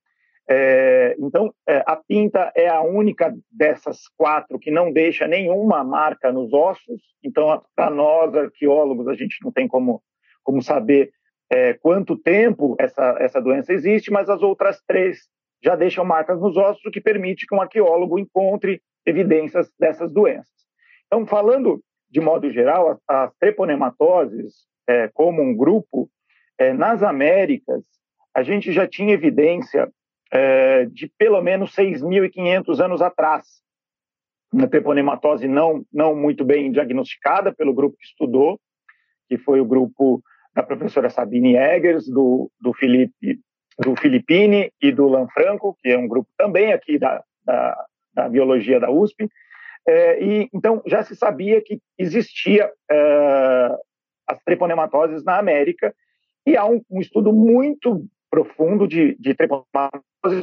É, então, é, a pinta é a única dessas quatro que não deixa nenhuma marca nos ossos. Então, para nós arqueólogos, a gente não tem como, como saber é, quanto tempo essa, essa doença existe, mas as outras três já deixam marcas nos ossos, o que permite que um arqueólogo encontre evidências dessas doenças. Então, falando de modo geral, as, treponematoses, é, como um grupo, é, nas Américas, a gente já tinha evidência é, de pelo menos 6.500 anos atrás. uma treponematose não, não muito bem diagnosticada pelo grupo que estudou, que foi o grupo da professora Sabine Eggers, do, do Felipe do Filipine e do Lanfranco, que é um grupo também aqui da, da, da biologia da USP. É, e então já se sabia que existia é, as treponematoses na América e há um, um estudo muito profundo de, de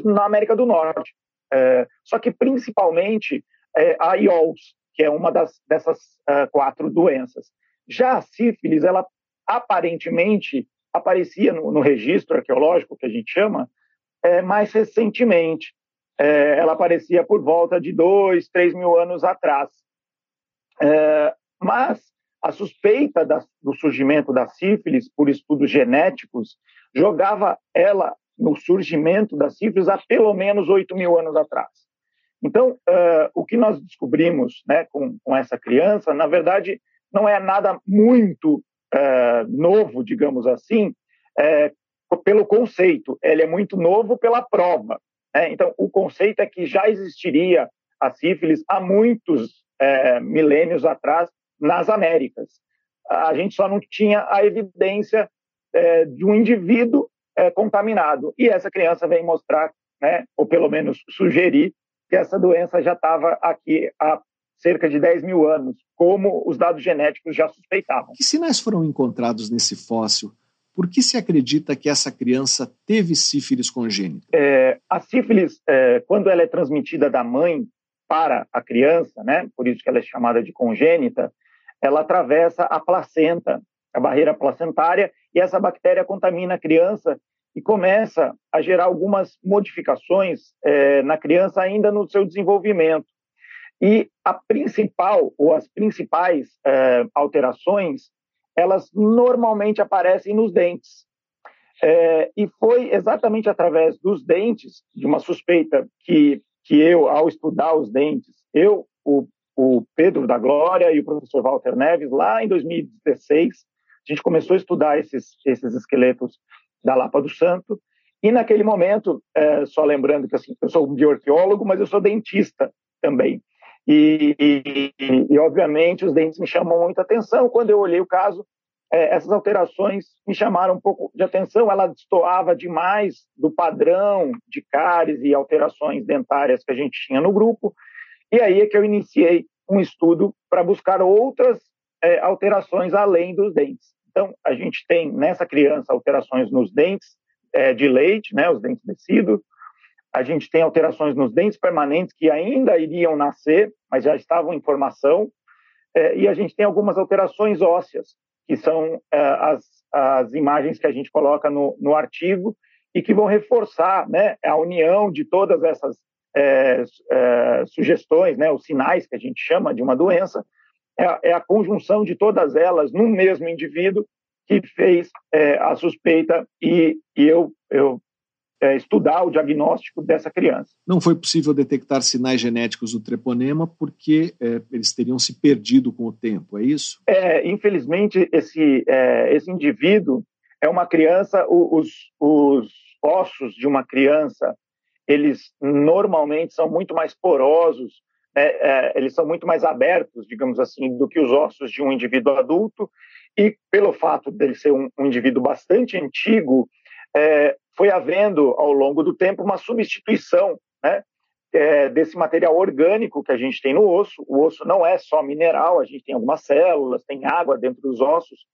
na América do Norte. É, só que principalmente é, a IOLS, que é uma das, dessas uh, quatro doenças. Já a sífilis, ela aparentemente aparecia no, no registro arqueológico, que a gente chama, é, mais recentemente. É, ela aparecia por volta de dois, três mil anos atrás. É, mas a suspeita da, do surgimento da sífilis por estudos genéticos jogava ela no surgimento da sífilis há pelo menos oito mil anos atrás. Então, uh, o que nós descobrimos né, com, com, essa criança, na verdade, não é nada muito uh, novo, digamos assim, é, pelo conceito. Ele é muito novo pela prova. Né? Então, o conceito é que já existiria a sífilis há muitos milênios atrás nas Américas. A gente só não tinha a evidência é, de um indivíduo é, contaminado. E essa criança vem mostrar, né, ou pelo menos sugerir, que essa doença já estava aqui há cerca de 10 mil anos, como os dados genéticos já suspeitavam. Que sinais foram encontrados nesse fóssil? Por que se acredita que essa criança teve sífilis congênita? É, a sífilis, é, quando ela é transmitida da mãe para a criança, né, por isso que ela é chamada de congênita, ela atravessa a placenta, a barreira placentária, e essa bactéria contamina a criança e começa a gerar algumas modificações é, na criança ainda no seu desenvolvimento. E a principal, ou as principais é, alterações, elas normalmente aparecem nos dentes. É, e foi exatamente através dos dentes, de uma suspeita que, que eu, ao estudar os dentes, eu, o, o Pedro da Glória e o professor Walter Neves, lá em 2016, a gente começou a estudar esses, esses esqueletos da Lapa do Santo. E naquele momento, é, só lembrando que assim, eu sou bioarqueólogo, mas eu sou dentista também. E, e, e, obviamente, os dentes me chamam muita atenção. Quando eu olhei o caso, é, essas alterações me chamaram um pouco de atenção. Ela destoava demais do padrão de cáries e alterações dentárias que a gente tinha no grupo. E aí é que eu iniciei um estudo para buscar outras é, alterações além dos dentes. Então, a gente tem nessa criança alterações nos dentes é, de leite, né, os dentes descidos. A gente tem alterações nos dentes permanentes que ainda iriam nascer, mas já estavam em formação. É, e a gente tem algumas alterações ósseas, que são é, as, as imagens que a gente coloca no, no artigo e que vão reforçar né, a união de todas essas é, é, sugestões, né, os sinais que a gente chama de uma doença, é a, é a conjunção de todas elas no mesmo indivíduo que fez é, a suspeita e, e eu, eu é, estudar o diagnóstico dessa criança. Não foi possível detectar sinais genéticos do treponema porque é, eles teriam se perdido com o tempo, é isso? É, infelizmente, esse, é, esse indivíduo é uma criança, os, os ossos de uma criança, eles normalmente são muito mais porosos é, é, eles são muito mais abertos, digamos assim, do que os ossos de um indivíduo adulto, e pelo fato dele ser um, um indivíduo bastante antigo, é, foi havendo ao longo do tempo uma substituição né, é, desse material orgânico que a gente tem no osso. O osso não é só mineral, a gente tem algumas células, tem água dentro dos ossos,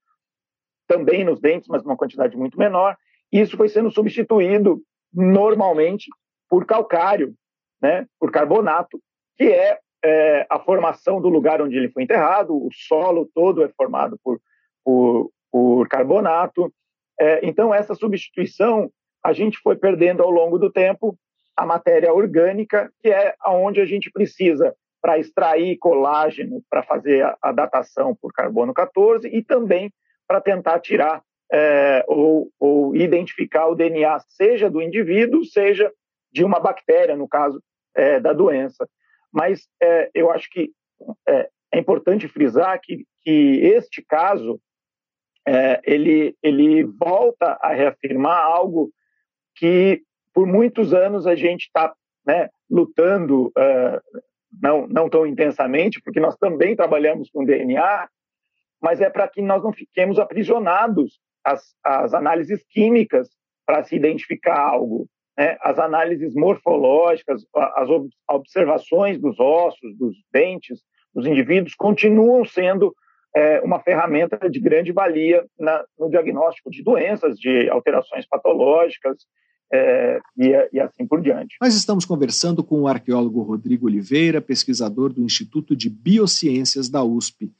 também nos dentes, mas numa quantidade muito menor. E isso foi sendo substituído normalmente por calcário, né, por carbonato, que é, é, a formação do lugar onde ele foi enterrado, o solo todo é formado por, por, por carbonato. É, então, essa substituição a gente foi perdendo ao longo do tempo a matéria orgânica, que é aonde a gente precisa para extrair colágeno para fazer a, a, datação por carbono 14 e também para tentar tirar é, ou, ou, identificar o DNA, seja do indivíduo, seja de uma bactéria, no caso é, da doença. Mas é, eu acho que é, é, importante frisar que, que este caso é, ele, ele volta a reafirmar algo que por muitos anos a gente está né, lutando, uh, não, não tão intensamente, porque nós também trabalhamos com DNA, mas é para que nós não fiquemos aprisionados às, às análises químicas para se identificar algo. Né? As análises morfológicas, as observações dos ossos, dos dentes dos indivíduos continuam sendo é, uma ferramenta de grande valia na, no diagnóstico de doenças, de alterações patológicas é, e, e, assim por diante. Nós estamos conversando com o arqueólogo Rodrigo Oliveira, pesquisador do Instituto de Biociências da USP.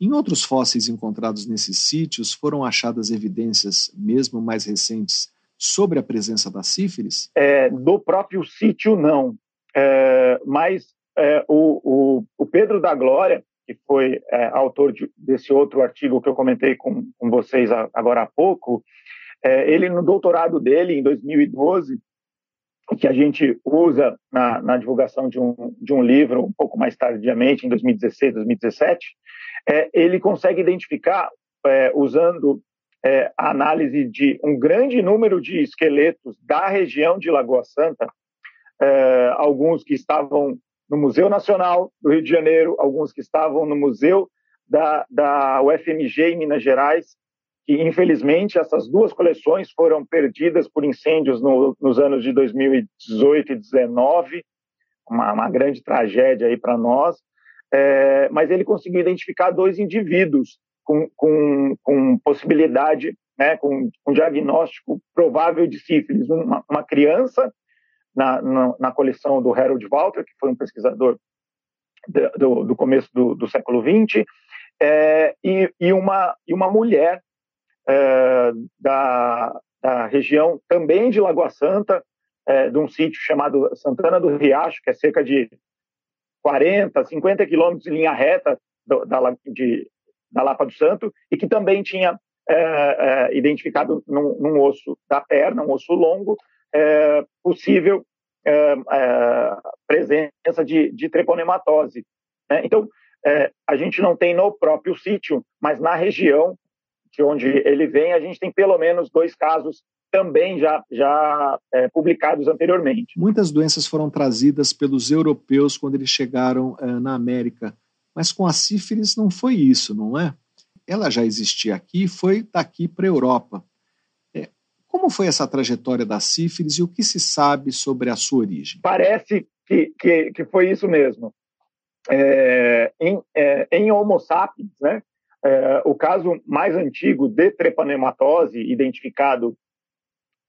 Em outros fósseis encontrados nesses sítios, foram achadas evidências, mesmo mais recentes, sobre a presença da sífilis? É, do próprio sítio, não. É, mas é, o, o, o, Pedro da Glória, que foi é, autor de, desse outro artigo que eu comentei com, com vocês agora há pouco, é, ele, no doutorado dele, em 2012, que a gente usa na, na, divulgação de um, de um livro um pouco mais tardiamente, em 2016, 2017, é, ele consegue identificar, é, usando é, a análise de um grande número de esqueletos da região de Lagoa Santa, é, alguns que estavam no Museu Nacional do Rio de Janeiro, alguns que estavam no Museu da, da UFMG em Minas Gerais, que infelizmente essas duas coleções foram perdidas por incêndios no, nos anos de 2018 e 2019, uma, uma grande tragédia aí para nós, é, mas ele conseguiu identificar dois indivíduos com, com, com possibilidade, né, com um diagnóstico provável de sífilis, uma, uma criança na, na, na, coleção do Harold Walter, que foi um pesquisador do, do começo do, do século XX, é, e, e, uma, e uma mulher é, da, da região também de Lagoa Santa, é, de um sítio chamado Santana do Riacho, que é cerca de 40, 50 quilômetros em linha reta do, da, de, da Lapa do Santo, e que também tinha é, é, identificado num, num, osso da perna, um osso longo, é, possível presença de, de treponematose. Né? Então, a gente não tem no próprio sítio, mas na região de onde ele vem, a gente tem pelo menos dois casos também já, já é, publicados anteriormente. Muitas doenças foram trazidas pelos europeus quando eles chegaram é, na América, mas com a sífilis não foi isso, não é? Ela já existia aqui foi daqui para a Europa. É, como foi essa trajetória da sífilis e o que se sabe sobre a sua origem? Parece que, que, que foi isso mesmo. É, em, é, em Homo sapiens, né, é, o caso mais antigo de trepanematose identificado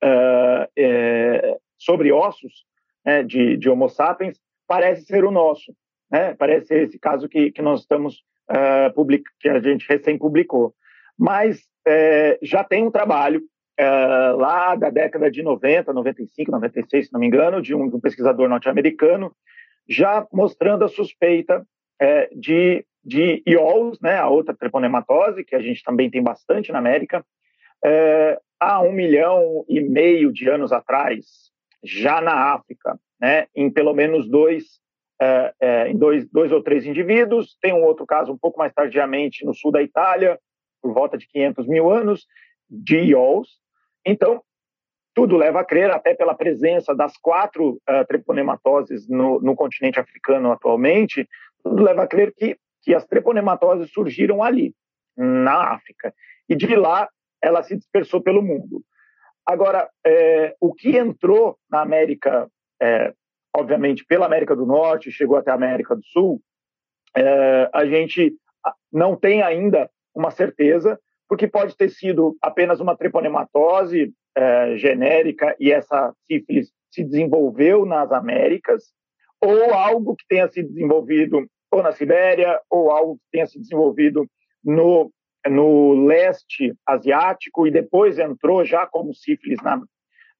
é, é, sobre ossos né, de, de, Homo sapiens parece ser o nosso. Né? Parece esse caso que, que nós estamos é, public, que a gente recém publicou. Mas é, já tem um trabalho lá da década de 90, 95, 96, se não me engano, de um, de um pesquisador norte-americano, já mostrando a suspeita de de iols, né, a outra treponematose, que a gente também tem bastante na América, há um milhão e meio de anos atrás, já na África, né, em pelo menos dois, é, é, em dois, dois ou três indivíduos. Tem um outro caso um pouco mais tardiamente no sul da Itália, por volta de 500 mil anos, de iols. Então, tudo leva a crer, até pela presença das quatro uh, treponematoses no, no continente africano atualmente, tudo leva a crer que que as treponematoses surgiram ali, na África. E de lá ela se dispersou pelo mundo. Agora, é, o que entrou na América, é, obviamente pela América do Norte, chegou até a América do Sul, é, a gente não tem ainda uma certeza, porque pode ter sido apenas uma treponematose é, genérica e essa sífilis se desenvolveu nas Américas, ou algo que tenha se desenvolvido ou na Sibéria, ou algo que tenha se desenvolvido no, no leste asiático e depois entrou já como sífilis na,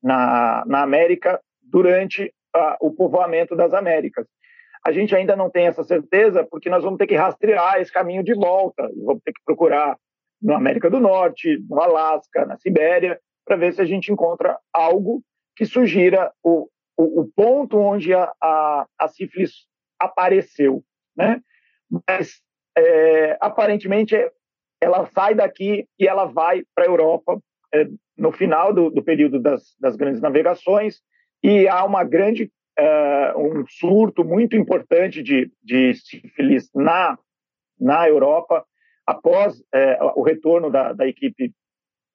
na, na América durante uh, o povoamento das Américas. A gente ainda não tem essa certeza porque nós vamos ter que rastrear esse caminho de volta, vamos ter que procurar na América do Norte, no Alasca, na Sibéria, para ver se a gente encontra algo que sugira o, o, o ponto onde a, a, a sífilis apareceu né? Mas é, aparentemente ela sai daqui e ela vai para a Europa é, no final do, do período das, das, grandes navegações e há uma grande uh, um surto muito importante de, de sífilis na, na Europa após uh, o retorno da, da equipe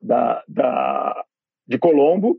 da, da, de Colombo.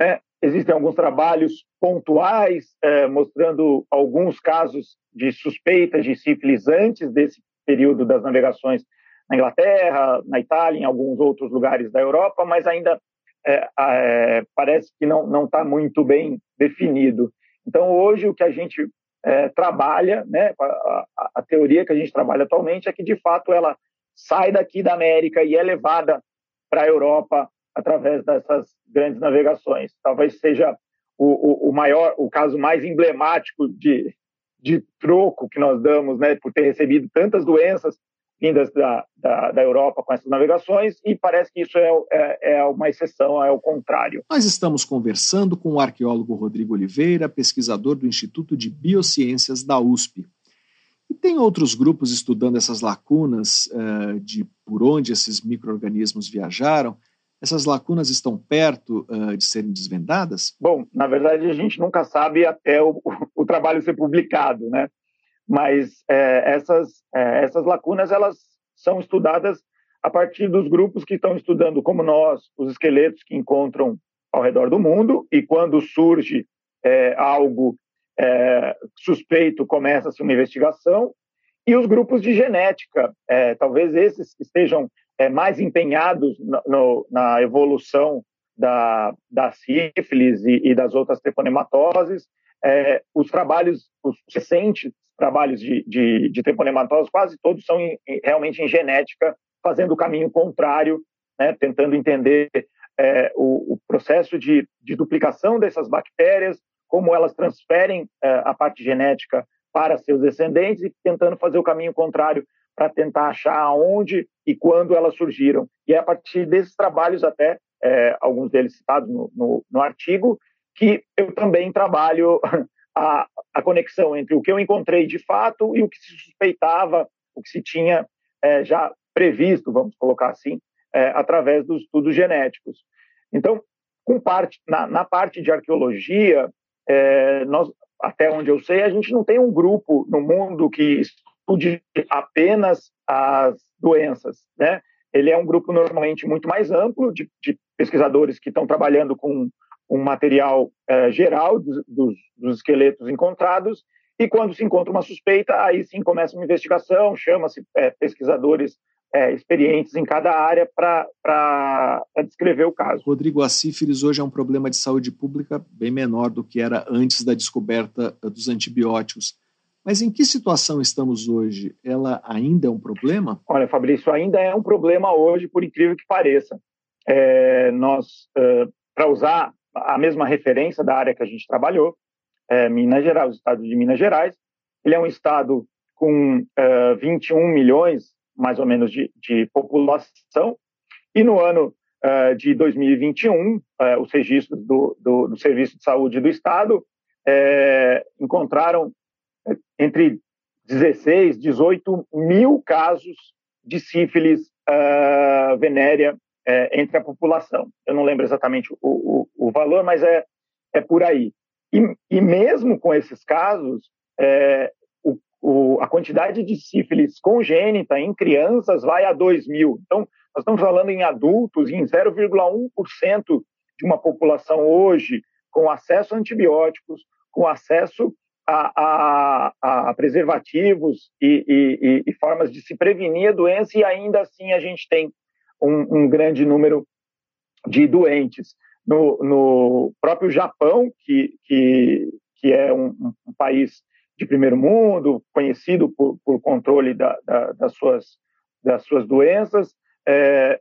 Né? Existem alguns trabalhos pontuais uh, mostrando alguns casos de suspeita de sífilis antes desse período das navegações na Inglaterra, na Itália, em alguns outros lugares da Europa, mas ainda é, é, parece que não está muito bem definido. Então, hoje, o que a gente é, trabalha, né, a, a, a, teoria que a gente trabalha atualmente é que, de fato, ela sai daqui da América e é levada para a Europa através dessas grandes navegações. Talvez seja o, o, o maior, o caso mais emblemático de, de troco que nós damos, né, por ter recebido tantas doenças vindas da, da, da, Europa com essas navegações, e parece que isso é, é, é, uma exceção, é o contrário. Nós estamos conversando com o arqueólogo Rodrigo Oliveira, pesquisador do Instituto de Biociências da USP. E tem outros grupos estudando essas lacunas uh, de por onde esses micro-organismos viajaram. Essas lacunas estão perto uh, de serem desvendadas? Bom, na verdade, a gente nunca sabe até o, o trabalho ser publicado, né? Mas é, essas, é, essas lacunas elas são estudadas a partir dos grupos que estão estudando, como nós, os esqueletos que encontram ao redor do mundo, e quando surge é, algo é, suspeito, começa-se uma investigação, e os grupos de genética, é, talvez esses estejam é, mais empenhados no, no, na evolução da, da sífilis e, e das outras treponematoses, é, os trabalhos, os recentes trabalhos de, de, de quase todos são em, realmente em genética, fazendo o caminho contrário, né, tentando entender é, o, o, processo de, de, duplicação dessas bactérias, como elas transferem é, a parte genética para seus descendentes e tentando fazer o caminho contrário para tentar achar onde e quando elas surgiram. E é a partir desses trabalhos, até é, alguns deles citados no, no, no artigo, que eu também trabalho [laughs] a, a conexão entre o que eu encontrei de fato e o que se suspeitava, o que se tinha é, já previsto, vamos colocar assim, é, através dos estudos genéticos. Então, com parte, na, na parte de arqueologia, é, nós, até onde eu sei, a gente não tem um grupo no mundo que estude apenas as doenças, né? Ele é um grupo normalmente muito mais amplo de, de pesquisadores que estão trabalhando com um material é, geral dos, dos, dos, esqueletos encontrados, e quando se encontra uma suspeita, aí sim começa uma investigação, chama-se é, pesquisadores é, experientes em cada área para descrever o caso. Rodrigo, a sífilis hoje é um problema de saúde pública bem menor do que era antes da descoberta dos antibióticos. Mas em que situação estamos hoje? Ela ainda é um problema? Olha, Fabrício, ainda é um problema hoje, por incrível que pareça. É, nós, uh, para usar a mesma referência da área que a gente trabalhou, é, Minas Gerais, o estado de Minas Gerais. Ele é um estado com é, 21 milhões, mais ou menos, de, de população, e no ano é, de 2021, é, os registros do, do, do, Serviço de Saúde do Estado é, encontraram é, entre 16 18 mil casos de sífilis venérea é, entre a população. Eu não lembro exatamente o, o, o valor, mas é, é por aí. E, e mesmo com esses casos, é, o, o, a quantidade de sífilis congênita em crianças vai a 2 mil. Então, nós estamos falando em adultos, em 0,1% de uma população hoje com acesso a antibióticos, com acesso a, a, a preservativos e, e, e, formas de se prevenir a doença, e ainda assim a gente tem um, um grande número de doentes. No, no próprio Japão, que, que, que é um, um, país de primeiro mundo, conhecido por, por controle da, da, das, suas, das suas doenças, é,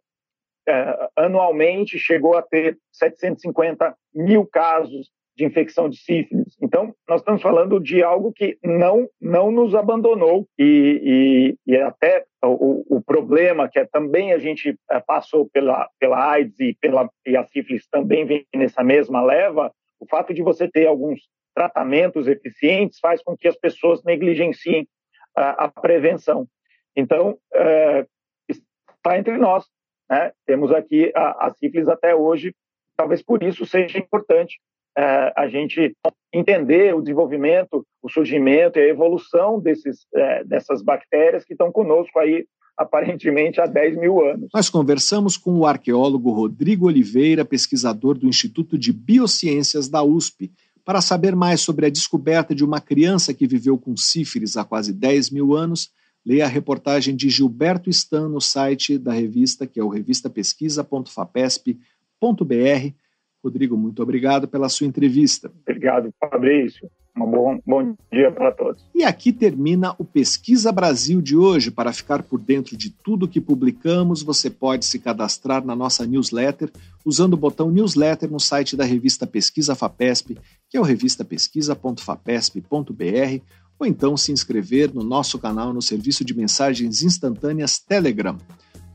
é, anualmente chegou a ter 750 mil casos de infecção de sífilis. Então, nós estamos falando de algo que não, não nos abandonou e, e, e até o, o, problema que é, também a gente é, passou pela, pela AIDS e, pela, e a sífilis também vem nessa mesma leva, o fato de você ter alguns tratamentos eficientes faz com que as pessoas negligenciem a, a prevenção. Então, é, está entre nós. Né? Temos aqui a, a sífilis até hoje, talvez por isso seja importante é, a gente entender o desenvolvimento, o surgimento e a evolução desses, é, dessas bactérias que estão conosco aí aparentemente há 10 mil anos. Nós conversamos com o arqueólogo Rodrigo Oliveira, pesquisador do Instituto de Biociências da USP, para saber mais sobre a descoberta de uma criança que viveu com sífilis há quase 10 mil anos, leia a reportagem de Gilberto Stan no site da revista, que é o revistapesquisa.fapesp.br. Rodrigo, muito obrigado pela sua entrevista. Obrigado, Fabrício. Um bom, bom dia para todos. E aqui termina o Pesquisa Brasil de hoje. Para ficar por dentro de tudo que publicamos, você pode se cadastrar na nossa newsletter usando o botão newsletter no site da revista Pesquisa FAPESP, que é o revistapesquisa.fapesp.br, ou então se inscrever no nosso canal no serviço de mensagens instantâneas Telegram.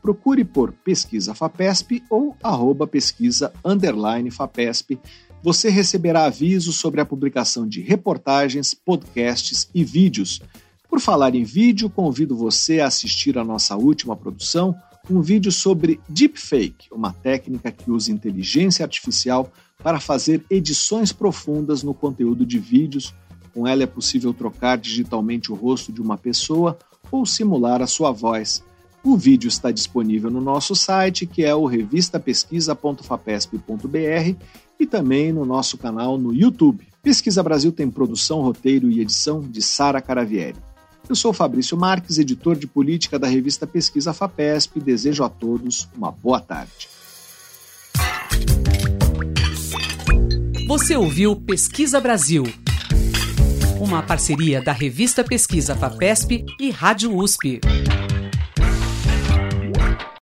Procure por Pesquisa FAPESP ou arroba pesquisa FAPESP você receberá avisos sobre a publicação de reportagens, podcasts e vídeos. Por falar em vídeo, convido você a assistir a nossa última produção, um vídeo sobre deepfake, uma técnica que usa inteligência artificial para fazer edições profundas no conteúdo de vídeos. Com ela é possível trocar digitalmente o rosto de uma pessoa ou simular a sua voz. O vídeo está disponível no nosso site, que é o revistapesquisa.fapesp.br e também no nosso canal no YouTube. Pesquisa Brasil tem produção, roteiro e edição de Sara Caravieri. Eu sou Fabrício Marques, editor de política da revista Pesquisa FAPESP e desejo a todos uma boa tarde. Você ouviu Pesquisa Brasil, uma parceria da revista Pesquisa FAPESP e Rádio USP.